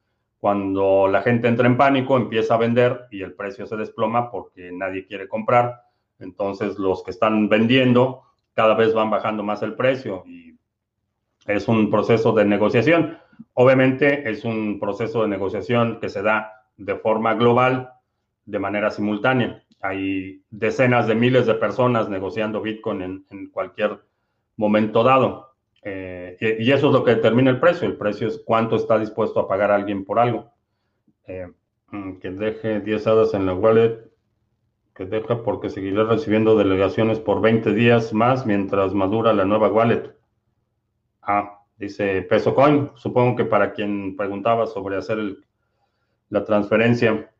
Cuando la gente entra en pánico, empieza a vender y el precio se desploma porque nadie quiere comprar. Entonces los que están vendiendo cada vez van bajando más el precio y es un proceso de negociación. Obviamente es un proceso de negociación que se da de forma global, de manera simultánea. Hay decenas de miles de personas negociando Bitcoin en, cualquier momento dado. Eh, y, eso es lo que determina el precio. El precio es cuánto está dispuesto a pagar alguien por algo. Eh, mm, que deje 10 hadas en la wallet, que deja porque seguirá recibiendo delegaciones por 20 días más mientras madura la nueva wallet. Ah, dice Peso Coin. Supongo que para quien preguntaba sobre hacer la transferencia,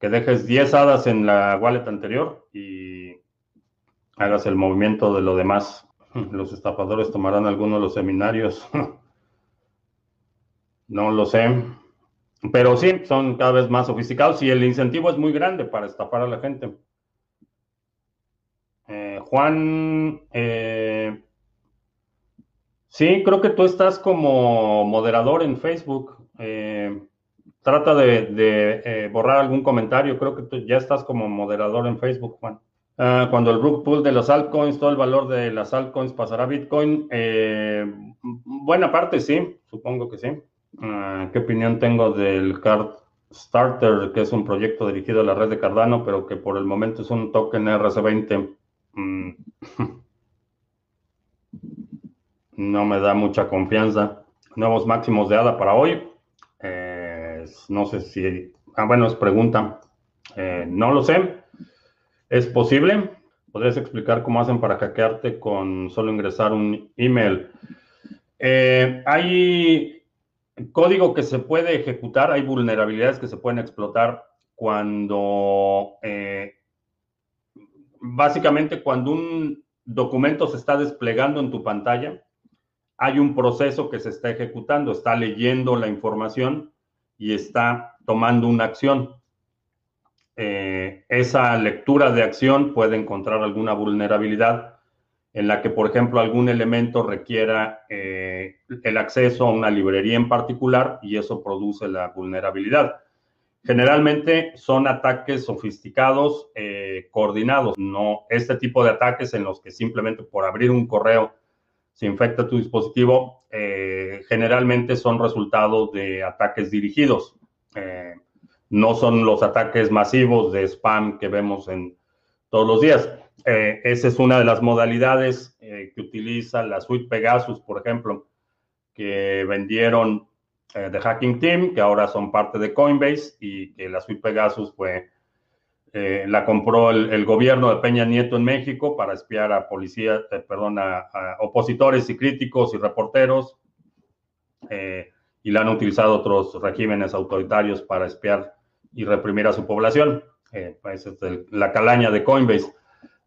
que dejes 10 hadas en la wallet anterior y hagas el movimiento de lo demás. Los estafadores tomarán algunos de los seminarios. no lo sé. Pero sí, son cada vez más sofisticados y el incentivo es muy grande para estafar a la gente. Eh, Juan, eh, sí, creo que tú estás como moderador en Facebook. Eh, trata de, borrar algún comentario. Creo que tú ya estás como moderador en Facebook, Juan. Ah, cuando el rug pool de los altcoins, todo el valor de las altcoins pasará a Bitcoin. Eh, buena parte sí, supongo que sí. Ah, ¿Qué opinión tengo del Card Starter, que es un proyecto dirigido a la red de Cardano, pero que por el momento es un token RC20? Mm. no me da mucha confianza. Nuevos máximos de ADA para hoy. No sé si... Ah, bueno, es pregunta. Eh, no lo sé. ¿Es posible? ¿Podrías explicar cómo hacen para hackearte con solo ingresar un email? Eh, hay código que se puede ejecutar, hay vulnerabilidades que se pueden explotar cuando, eh, básicamente cuando un documento se está desplegando en tu pantalla, hay un proceso que se está ejecutando, está leyendo la información y está tomando una acción. Eh, esa lectura de acción puede encontrar alguna vulnerabilidad en la que, por ejemplo, algún elemento requiera eh, el acceso a una librería en particular y eso produce la vulnerabilidad. Generalmente son ataques sofisticados, eh, coordinados, no este tipo de ataques en los que simplemente por abrir un correo se infecta tu dispositivo, eh, generalmente son resultados de ataques dirigidos. no son los ataques masivos de spam que vemos en todos los días. Eh, esa es una de las modalidades eh, que utiliza la suite Pegasus, por ejemplo, que vendieron eh, de Hacking Team, que ahora son parte de Coinbase y que la suite Pegasus fue, la compró el, gobierno de Peña Nieto en México para espiar a policías, perdón, a, opositores y críticos y reporteros. y la han utilizado otros regímenes autoritarios para espiar y reprimir a su población. Pues, es la calaña de Coinbase.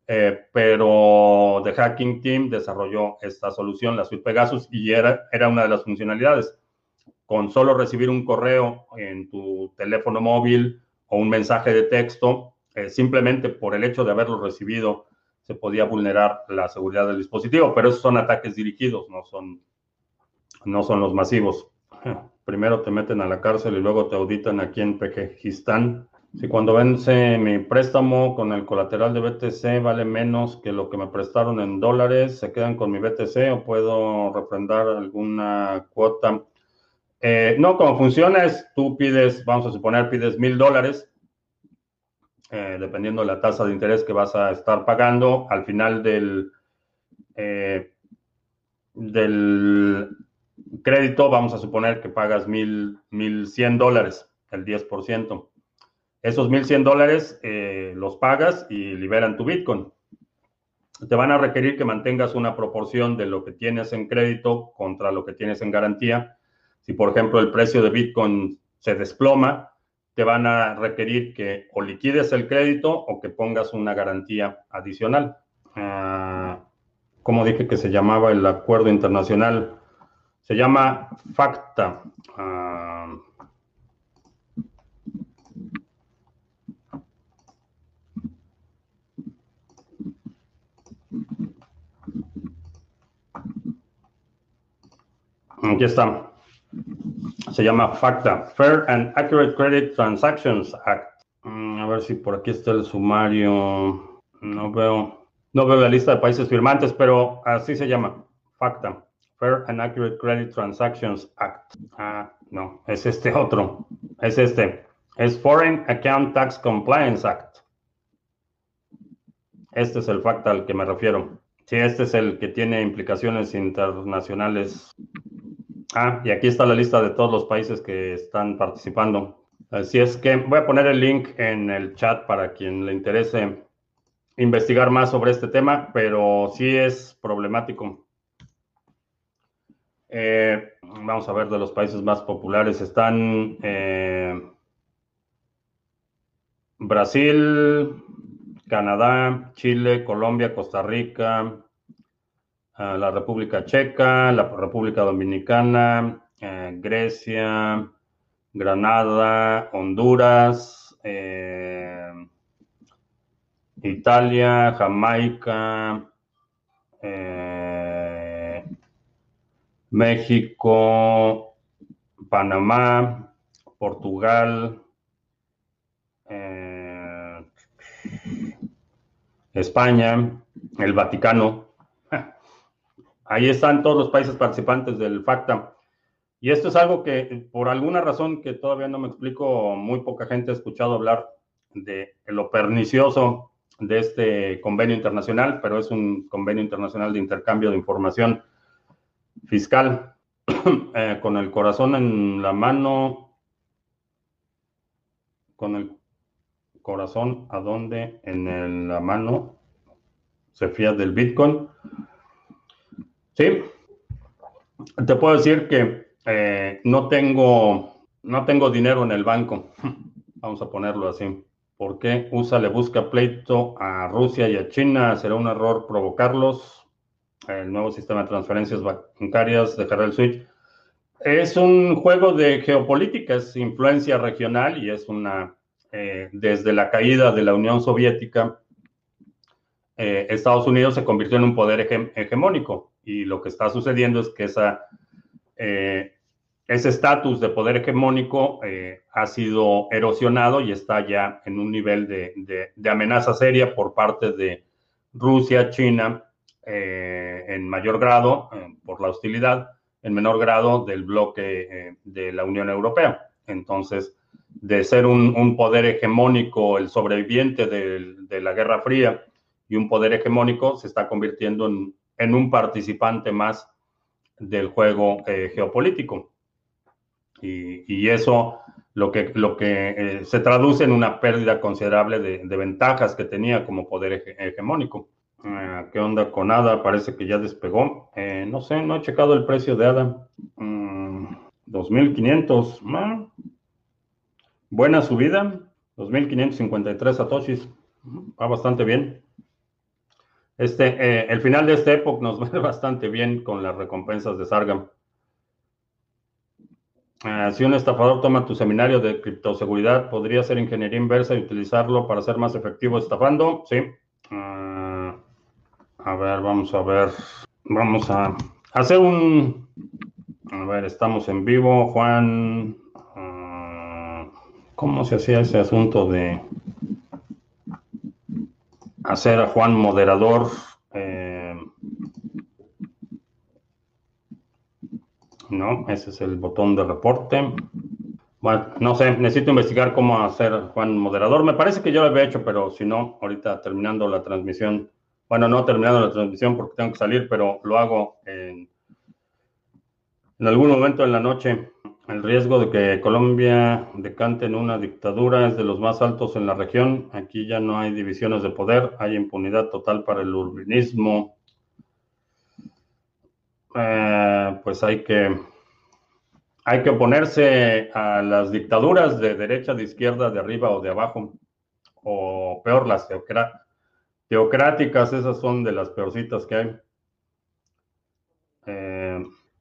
Eh, pero The Hacking Team desarrolló esta solución, la suite Pegasus, y era, era una de las funcionalidades. Con solo recibir un correo en tu teléfono móvil o un mensaje de texto, eh, simplemente por el hecho de haberlo recibido, se podía vulnerar la seguridad del dispositivo, pero esos son ataques dirigidos, no son, no son los masivos. Primero te meten a la cárcel y luego te auditan aquí en Pekistán si cuando vence mi préstamo con el colateral de BTC vale menos que lo que me prestaron en dólares, ¿se quedan con mi BTC o puedo refrendar alguna cuota? Eh, no, como funciona es, tú pides, vamos a suponer, pides mil dólares, eh, dependiendo de la tasa de interés que vas a estar pagando, al final del, eh, del crédito, vamos a suponer que pagas mil, mil cien dólares, el 10%. Esos 1.100 dólares eh, los pagas y liberan tu Bitcoin. Te van a requerir que mantengas una proporción de lo que tienes en crédito contra lo que tienes en garantía. Si, por ejemplo, el precio de Bitcoin se desploma, te van a requerir que o liquides el crédito o que pongas una garantía adicional. Ah, ¿Cómo dije que se llamaba el acuerdo internacional? Se llama FACTA. Ah, Aquí está. Se llama FACTA, Fair and Accurate Credit Transactions Act. Mm, a ver si por aquí está el sumario. No veo, no veo la lista de países firmantes, pero así se llama. FACTA, Fair and Accurate Credit Transactions Act. Ah, no, es este otro. Es este. Es Foreign Account Tax Compliance Act. Este es el FACTA al que me refiero. Sí, este es el que tiene implicaciones internacionales Ah, y aquí está la lista de todos los países que están participando. Así es que voy a poner el link en el chat para quien le interese investigar más sobre este tema, pero sí es problemático. Eh, vamos a ver de los países más populares. Están eh, Brasil, Canadá, Chile, Colombia, Costa Rica, la República Checa, la República Dominicana, eh, Grecia, Granada, Honduras, eh, Italia, Jamaica, eh, México, Panamá, Portugal, España, el Vaticano, Ahí están todos los países participantes del FACTA. Y esto es algo que, por alguna razón que todavía no me explico, muy poca gente ha escuchado hablar de lo pernicioso de este convenio internacional, pero es un convenio internacional de intercambio de información fiscal. Eh, con el corazón en la mano, con el corazón a dónde en la mano se fía del Bitcoin. Sí, te puedo decir que eh, no, tengo, no tengo dinero en el banco. vamos a ponerlo así. ¿Por qué USA le busca pleito a Rusia y a China? ¿Será un error provocarlos? El nuevo sistema de transferencias bancarias dejará el switch. Es un juego de geopolítica, es influencia regional y es una, eh, desde la caída de la Unión Soviética, eh, Estados Unidos se convirtió en un poder hegemónico y lo que está sucediendo es que esa, eh, ese estatus de poder hegemónico eh, ha sido erosionado y está ya en un nivel de, amenaza seria por parte de Rusia, China, eh, en mayor grado por la hostilidad, en menor grado del bloque de la Unión Europea. Entonces, de ser un, poder hegemónico, el sobreviviente de, la Guerra Fría y un poder hegemónico, se está convirtiendo en, en un participante más del juego geopolítico. Y, eso lo que, lo que eh, se traduce en una pérdida considerable de, ventajas que tenía como poder hegemónico. Ah, ¿Qué onda con ADA? Parece que ya despegó. Eh, no sé, no he checado el precio de ADA. 2.500. Mm, ah, buena subida. 2.553 satoshis. Va bastante bien. Este, eh, el final de este época nos va bastante bien con las recompensas de Sargam. Ah, si un estafador toma tu seminario de criptoseguridad, ¿podría hacer ingeniería inversa y utilizarlo para ser más efectivo estafando? Sí. Ah, a ver, vamos a ver. Vamos a hacer un... A ver, estamos en vivo. Juan, ah, ¿cómo se hacía ese asunto de hacer a Juan moderador? Eh, No, ese es el botón de reporte. Bueno, no sé, necesito investigar cómo hacer Juan moderador. Me parece que yo lo había hecho, pero si no, ahorita terminando la transmisión, bueno, no terminando la transmisión porque tengo que salir, pero lo hago en, en algún momento en la noche. El riesgo de que Colombia decante en una dictadura es de los más altos en la región. Aquí ya no hay divisiones de poder, hay impunidad total para el urbanismo, eh, pues hay que, hay que oponerse a las dictaduras de derecha, de izquierda, de arriba o de abajo, o peor, las teocráticas, esas son de las peorcitas que hay. Eh,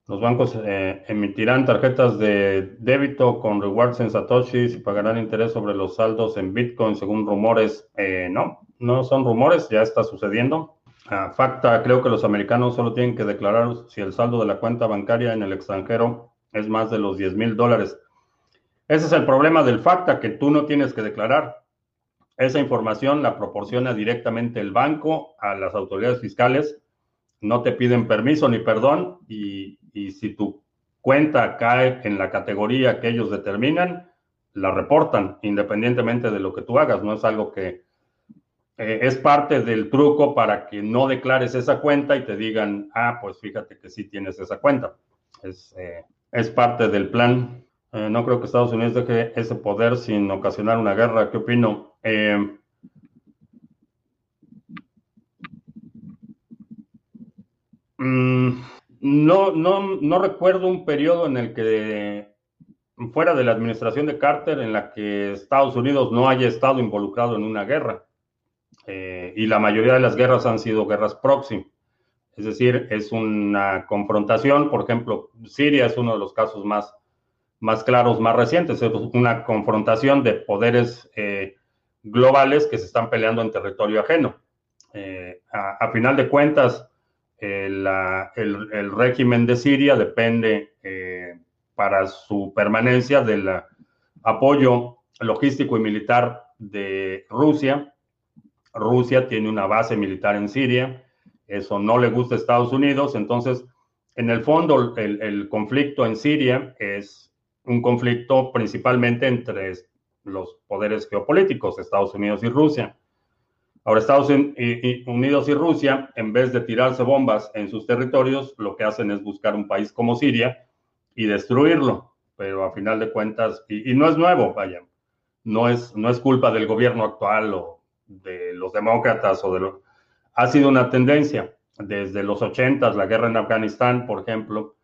los bancos eh, emitirán tarjetas de débito con rewards en satoshis y pagarán interés sobre los saldos en Bitcoin según rumores. no, no son rumores, ya está sucediendo. Facta, creo que los americanos solo tienen que declarar si el saldo de la cuenta bancaria en el extranjero es más de los 10 mil dólares. Ese es el problema del Facta, que tú no tienes que declarar. Esa información la proporciona directamente el banco a las autoridades fiscales. No te piden permiso ni perdón y, y si tu cuenta cae en la categoría que ellos determinan, la reportan independientemente de lo que tú hagas. No es algo que eh, es parte del truco para que no declares esa cuenta y te digan, ah, pues fíjate que sí tienes esa cuenta. Es, eh, es parte del plan. Eh, no creo que Estados Unidos deje ese poder sin ocasionar una guerra. ¿Qué opino? Mm, no, recuerdo un periodo en el que fuera de la administración de Carter en la que Estados Unidos no haya estado involucrado en una guerra. Eh, y la mayoría de las guerras han sido guerras proxy. Es decir, es una confrontación, por ejemplo, Siria es uno de los casos más, más claros, más recientes, es una confrontación de poderes eh, globales que se están peleando en territorio ajeno. Eh, a, final de cuentas, el, régimen de Siria depende para su permanencia del apoyo logístico y militar de Rusia Rusia tiene una base militar en Siria, eso no le gusta a Estados Unidos, entonces, en el fondo, el, conflicto en Siria es un conflicto principalmente entre los poderes geopolíticos, Estados Unidos y Rusia. Ahora, Estados Unidos y Rusia, en vez de tirarse bombas en sus territorios, lo que hacen es buscar un país como Siria y destruirlo. Pero a final de cuentas, y, no es nuevo, vaya, no es, no es culpa del gobierno actual o de los demócratas o de lo... Ha sido una tendencia desde los 80, la guerra en Afganistán, por ejemplo,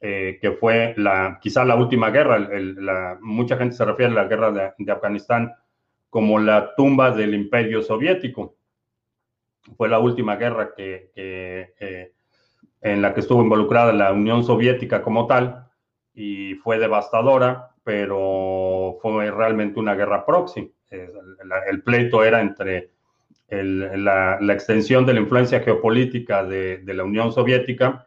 eh, que fue la, quizá la última guerra. la, mucha gente se refiere a la guerra de, Afganistán como la tumba del imperio soviético. Fue la última guerra que, eh, en la que estuvo involucrada la Unión Soviética como tal y fue devastadora, pero fue realmente una guerra proxy. El, pleito era entre la, extensión de la influencia geopolítica de, de la Unión Soviética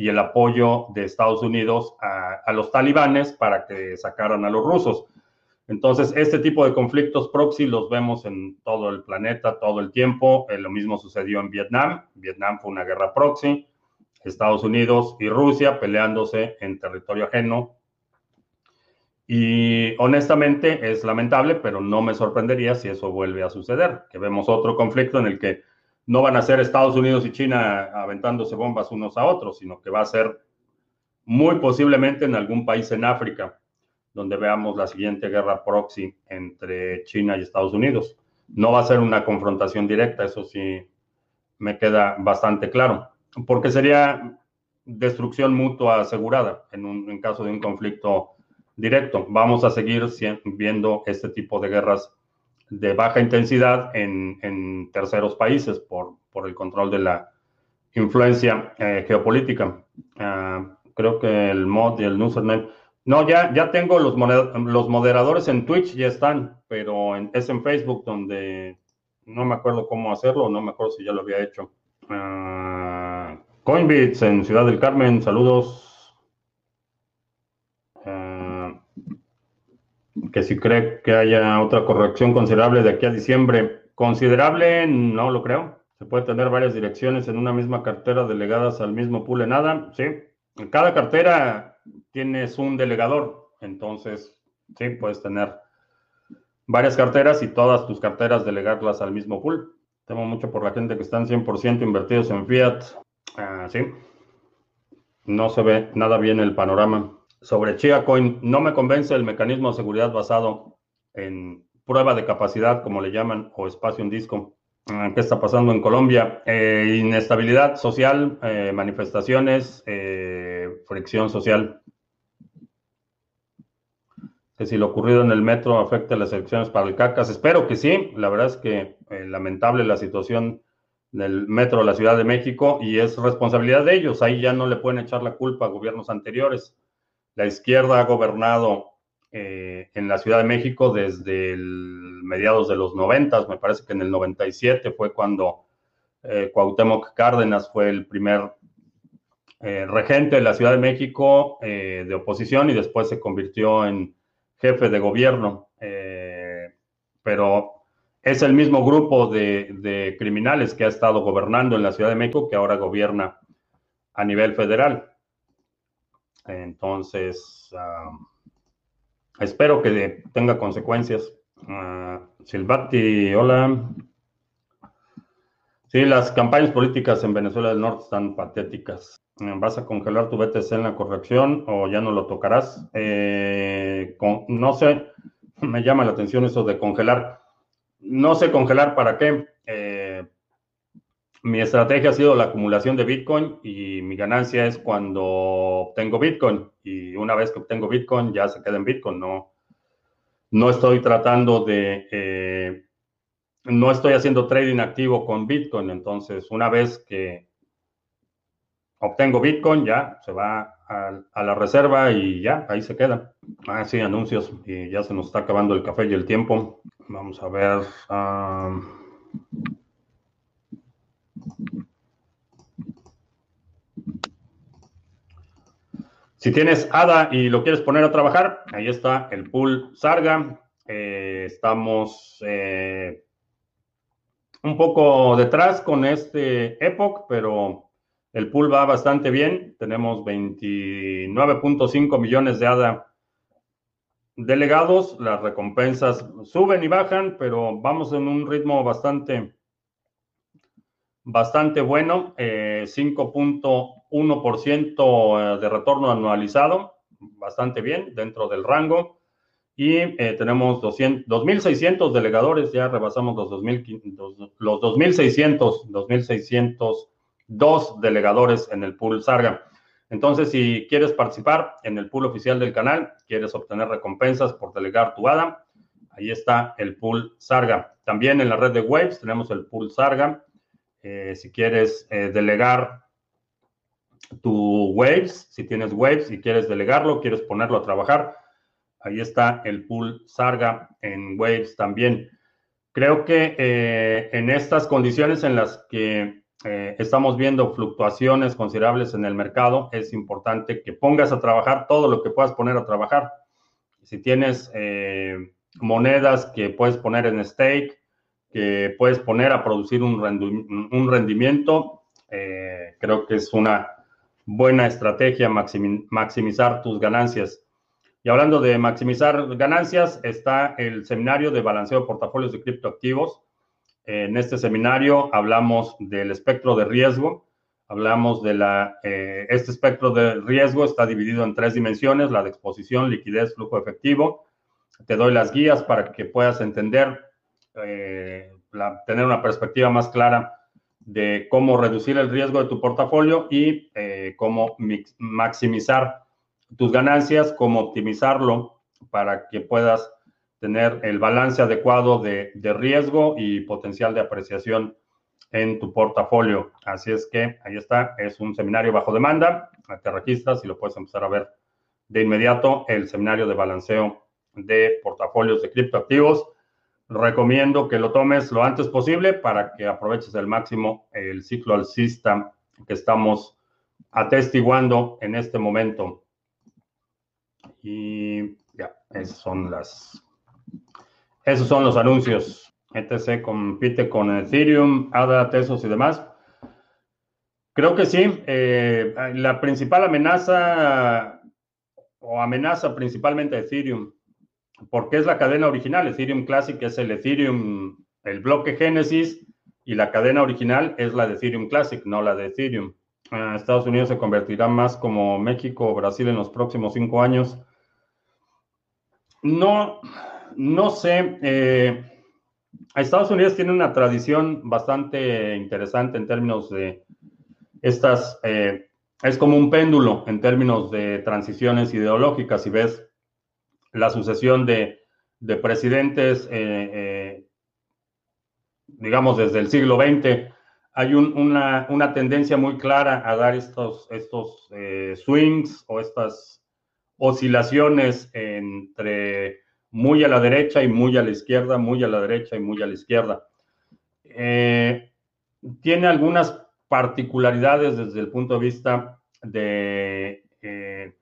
y el apoyo de Estados Unidos a, los talibanes para que sacaran a los rusos. Entonces, este tipo de conflictos proxy los vemos en todo el planeta todo el tiempo. Eh, lo mismo sucedió en Vietnam. Vietnam fue una guerra proxy. Estados Unidos y Rusia peleándose en territorio ajeno. Y honestamente es lamentable, pero no me sorprendería si eso vuelve a suceder, que vemos otro conflicto en el que no van a ser Estados Unidos y China aventándose bombas unos a otros, sino que va a ser muy posiblemente en algún país en África, donde veamos la siguiente guerra proxy entre China y Estados Unidos. No va a ser una confrontación directa, eso sí me queda bastante claro, porque sería destrucción mutua asegurada en, un, en caso de un conflicto directo. Vamos a seguir viendo este tipo de guerras de baja intensidad en, terceros países por, por, el control de la influencia eh, geopolítica. Ah, creo que el mod y el username. No, ya, ya tengo los, los moderadores en Twitch, ya están, pero es en Facebook donde no me acuerdo cómo hacerlo, no me acuerdo si ya lo había hecho. Uh, Coinbits en Ciudad del Carmen, saludos. que si cree que haya otra corrección considerable de aquí a diciembre. Considerable, no lo creo. Se puede tener varias direcciones en una misma cartera delegadas al mismo pool en nada. Sí, en cada cartera tienes un delegador. Entonces, sí, puedes tener varias carteras y todas tus carteras delegarlas al mismo pool. Temo mucho por la gente que están 100% invertidos en fiat. Ah, sí. No se ve nada bien el panorama sobre Chiacoin, no me convence el mecanismo de seguridad basado en prueba de capacidad, como le llaman, o espacio en disco. Ah, ¿Qué está pasando en Colombia? Eh, inestabilidad social, eh, manifestaciones, eh, fricción social. Que si lo ocurrido en el metro afecta las elecciones para el CACAS. Espero que sí. La verdad es que lamentable la situación del metro de la Ciudad de México y es responsabilidad de ellos. Ahí ya no le pueden echar la culpa a gobiernos anteriores la izquierda ha gobernado eh, en la Ciudad de México desde mediados de los 90, me parece que en el 97 fue cuando eh, Cuauhtémoc Cárdenas fue el primer eh, regente de la Ciudad de México de oposición y después se convirtió en jefe de gobierno. pero es el mismo grupo de, criminales que ha estado gobernando en la Ciudad de México que ahora gobierna a nivel federal. Entonces, espero que tenga consecuencias. Uh, Silvati, hola. Sí, las campañas políticas en Venezuela del Norte están patéticas. ¿Vas a congelar tu BTC en la corrección o ya no lo tocarás? Eh, no sé, me llama la atención eso de congelar. No sé congelar para qué. Eh, mi estrategia ha sido la acumulación de Bitcoin y mi ganancia es cuando obtengo Bitcoin. Y una vez que obtengo Bitcoin, ya se queda en Bitcoin. No, no estoy tratando de, eh, no estoy haciendo trading activo con Bitcoin. Entonces, una vez que obtengo Bitcoin, ya se va a, la reserva y ya, ahí se queda. Ah, sí, anuncios. Y ya se nos está acabando el café y el tiempo. Vamos a ver. Si tienes ADA y lo quieres poner a trabajar, ahí está el pool Sarga. Eh, estamos eh, un poco detrás con este Epoch, pero el pool va bastante bien. Tenemos 29.5 millones de ADA delegados. Las recompensas suben y bajan, pero vamos en un ritmo bastante bastante bueno, 5.1% eh, de retorno anualizado, bastante bien, dentro del rango. Y eh, tenemos 2.600 delegadores, ya rebasamos los, 2000, los 2.600, 2.602 delegadores en el pool Sarga. Entonces, si quieres participar en el pool oficial del canal, quieres obtener recompensas por delegar tu ADA, ahí está el pool Sarga. También en la red de Waves tenemos el pool Sarga. Eh, si quieres eh, delegar tu Waves, si tienes Waves y quieres delegarlo, quieres ponerlo a trabajar, ahí está el pool Sarga en Waves también. Creo que eh, en estas condiciones en las que eh, estamos viendo fluctuaciones considerables en el mercado, es importante que pongas a trabajar todo lo que puedas poner a trabajar. Si tienes eh, monedas que puedes poner en stake, que puedes poner a producir un, un rendimiento, creo que es una buena estrategia maximizar tus ganancias. Y hablando de maximizar ganancias, está el seminario de balanceo de portafolios de criptoactivos. En este seminario hablamos del espectro de riesgo. Hablamos de la, eh, este espectro de riesgo está dividido en tres dimensiones, la de exposición, liquidez, flujo efectivo. Te doy las guías para que puedas entender, eh, tener una perspectiva más clara de cómo reducir el riesgo de tu portafolio y eh, cómo maximizar tus ganancias, cómo optimizarlo para que puedas tener el balance adecuado de, riesgo y potencial de apreciación en tu portafolio. Así es que ahí está, es un seminario bajo demanda. Te registras y lo puedes empezar a ver de inmediato, el seminario de balanceo de portafolios de criptoactivos. Recomiendo que lo tomes lo antes posible para que aproveches al máximo el ciclo alcista que estamos atestiguando en este momento. Y ya, esos son las. Esos son los anuncios. ETC compite con Ethereum, ADA, Tesos y demás. Creo que sí. Eh, la principal amenaza o amenaza principalmente a Ethereum, porque es la cadena original. Ethereum Classic es el Ethereum, el bloque Genesis, y la cadena original es la de Ethereum Classic, no la de Ethereum. Ah, Estados Unidos se convertirá más como México o Brasil en los próximos cinco años. No, no sé. Eh, Estados Unidos tiene una tradición bastante interesante en términos de estas, eh, es como un péndulo en términos de transiciones ideológicas. Si ves la sucesión de, presidentes, eh, digamos, desde el siglo XX, hay una, tendencia muy clara a dar estos swings o estas oscilaciones entre muy a la derecha y muy a la izquierda, muy a la derecha y muy a la izquierda. Eh, tiene algunas particularidades desde el punto de vista de... Eh,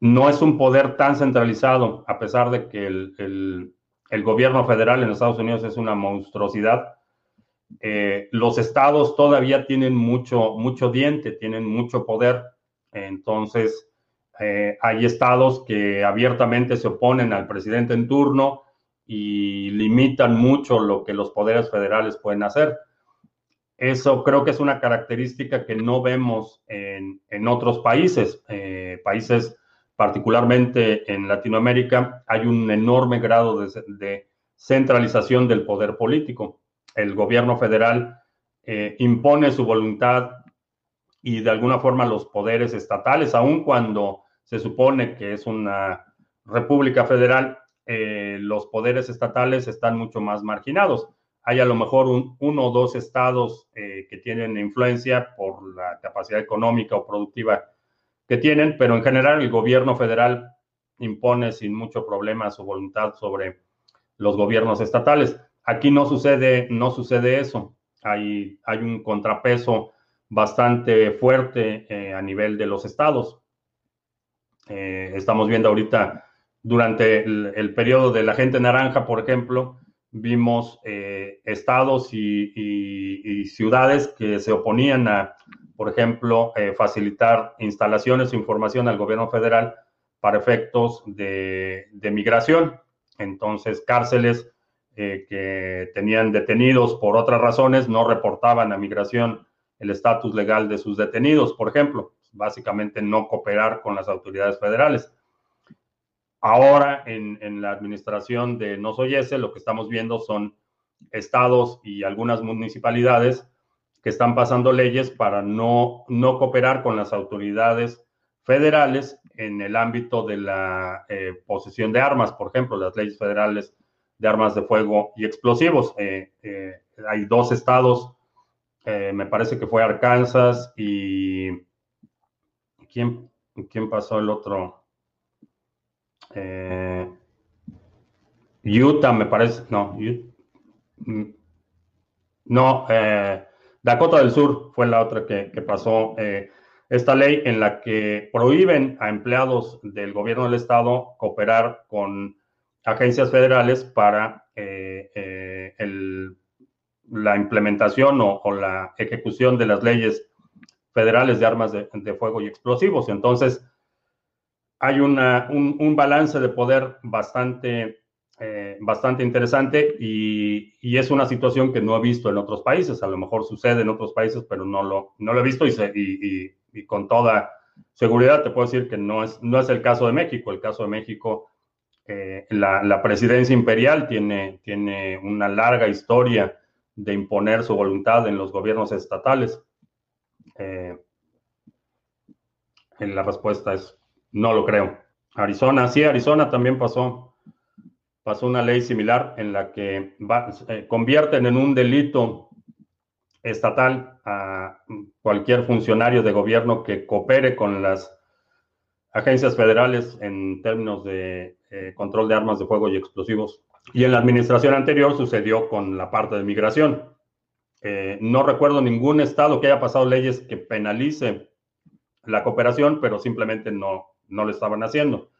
no es un poder tan centralizado, a pesar de que el, gobierno federal en Estados Unidos es una monstruosidad. Eh, los estados todavía tienen mucho, mucho diente, tienen mucho poder. Entonces, eh, hay estados que abiertamente se oponen al presidente en turno y limitan mucho lo que los poderes federales pueden hacer. Eso creo que es una característica que no vemos en, otros países. Eh, países, particularmente en Latinoamérica, hay un enorme grado de, centralización del poder político. El gobierno federal eh, impone su voluntad y de alguna forma los poderes estatales, aun cuando se supone que es una república federal, eh, los poderes estatales están mucho más marginados. Hay a lo mejor uno o dos estados eh, que tienen influencia por la capacidad económica o productiva que tienen, pero en general el gobierno federal impone sin mucho problema su voluntad sobre los gobiernos estatales. Aquí no sucede, no sucede eso. Hay, hay un contrapeso bastante fuerte eh, a nivel de los estados. Eh, estamos viendo ahorita, durante el, periodo de la gente naranja, por ejemplo, vimos eh, estados y, ciudades que se oponían a, por ejemplo, eh, facilitar instalaciones o información al gobierno federal para efectos de, de migración. Entonces, cárceles que tenían detenidos por otras razones no reportaban a migración el estatus legal de sus detenidos, por ejemplo básicamente no cooperar con las autoridades federales. Ahora, en, la administración de No Soy Ese, lo que estamos viendo son estados y algunas municipalidades que están pasando leyes para no, no cooperar con las autoridades federales en el ámbito de la eh, posesión de armas, por ejemplo, las leyes federales de armas de fuego y explosivos. Eh, eh, hay dos estados, me parece que fue Arkansas y... ¿Quién, quién pasó el otro? Utah, me parece, no, mm, no, Dakota del Sur fue la otra que, que pasó esta ley en la que prohíben a empleados del gobierno del estado cooperar con agencias federales para eh, eh, la implementación o, la ejecución de las leyes federales de armas de, fuego y explosivos. Entonces, hay un, balance de poder bastante, eh, bastante interesante y, es una situación que no he visto en otros países. A lo mejor sucede en otros países, pero no lo, no lo he visto y, con toda seguridad te puedo decir que no es, no es el caso de México. El caso de México, eh, la, presidencia imperial tiene, tiene una larga historia de imponer su voluntad en los gobiernos estatales. Eh, la respuesta es no lo creo. Arizona, sí, Arizona también pasó, pasó una ley similar en la que eh, convierten en un delito estatal a cualquier funcionario de gobierno que coopere con las agencias federales en términos de eh, control de armas de fuego y explosivos. Y en la administración anterior sucedió con la parte de migración. Eh, no recuerdo ningún estado que haya pasado leyes que penalice la cooperación, pero simplemente no, no lo estaban haciendo.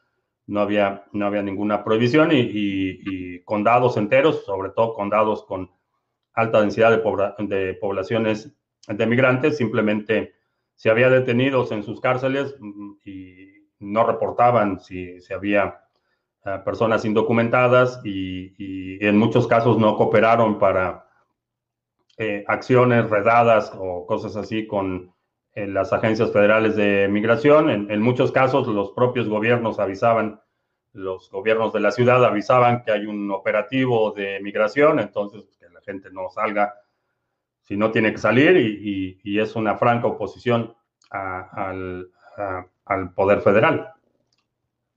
No había, no había ninguna prohibición y condados enteros, sobre todo condados con alta densidad de, poblaciones de migrantes, simplemente se había detenidos en sus cárceles mm, y no reportaban si, si había eh, personas indocumentadas y, en muchos casos no cooperaron para eh, acciones redadas o cosas así con eh, las agencias federales de migración. En, muchos casos los propios gobiernos avisaban, los gobiernos de la ciudad avisaban que hay un operativo de migración, entonces gente no salga si no tiene que salir y, es una franca oposición al, poder federal.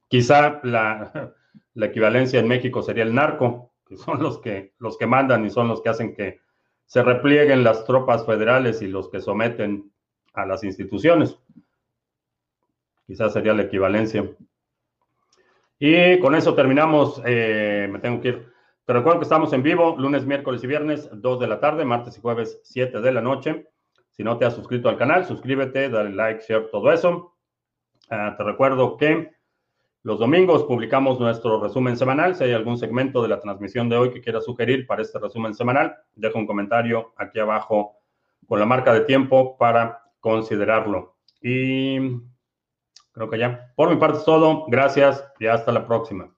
Quizá la, equivalencia en México sería el narco, que son los que, los que mandan y son los que hacen que se replieguen las tropas federales y los que someten a las instituciones. Quizás sería la equivalencia. Y con eso terminamos. Eh, me tengo que ir. Te recuerdo que estamos en vivo lunes, miércoles y viernes, 2 de la tarde, martes y jueves, 7 de la noche. Si no te has suscrito al canal, suscríbete, dale like, share, todo eso. Ah, te recuerdo que los domingos publicamos nuestro resumen semanal. Si hay algún segmento de la transmisión de hoy que quieras sugerir para este resumen semanal, deja un comentario aquí abajo con la marca de tiempo para considerarlo. Y creo que ya. Por mi parte es todo. Gracias y hasta la próxima.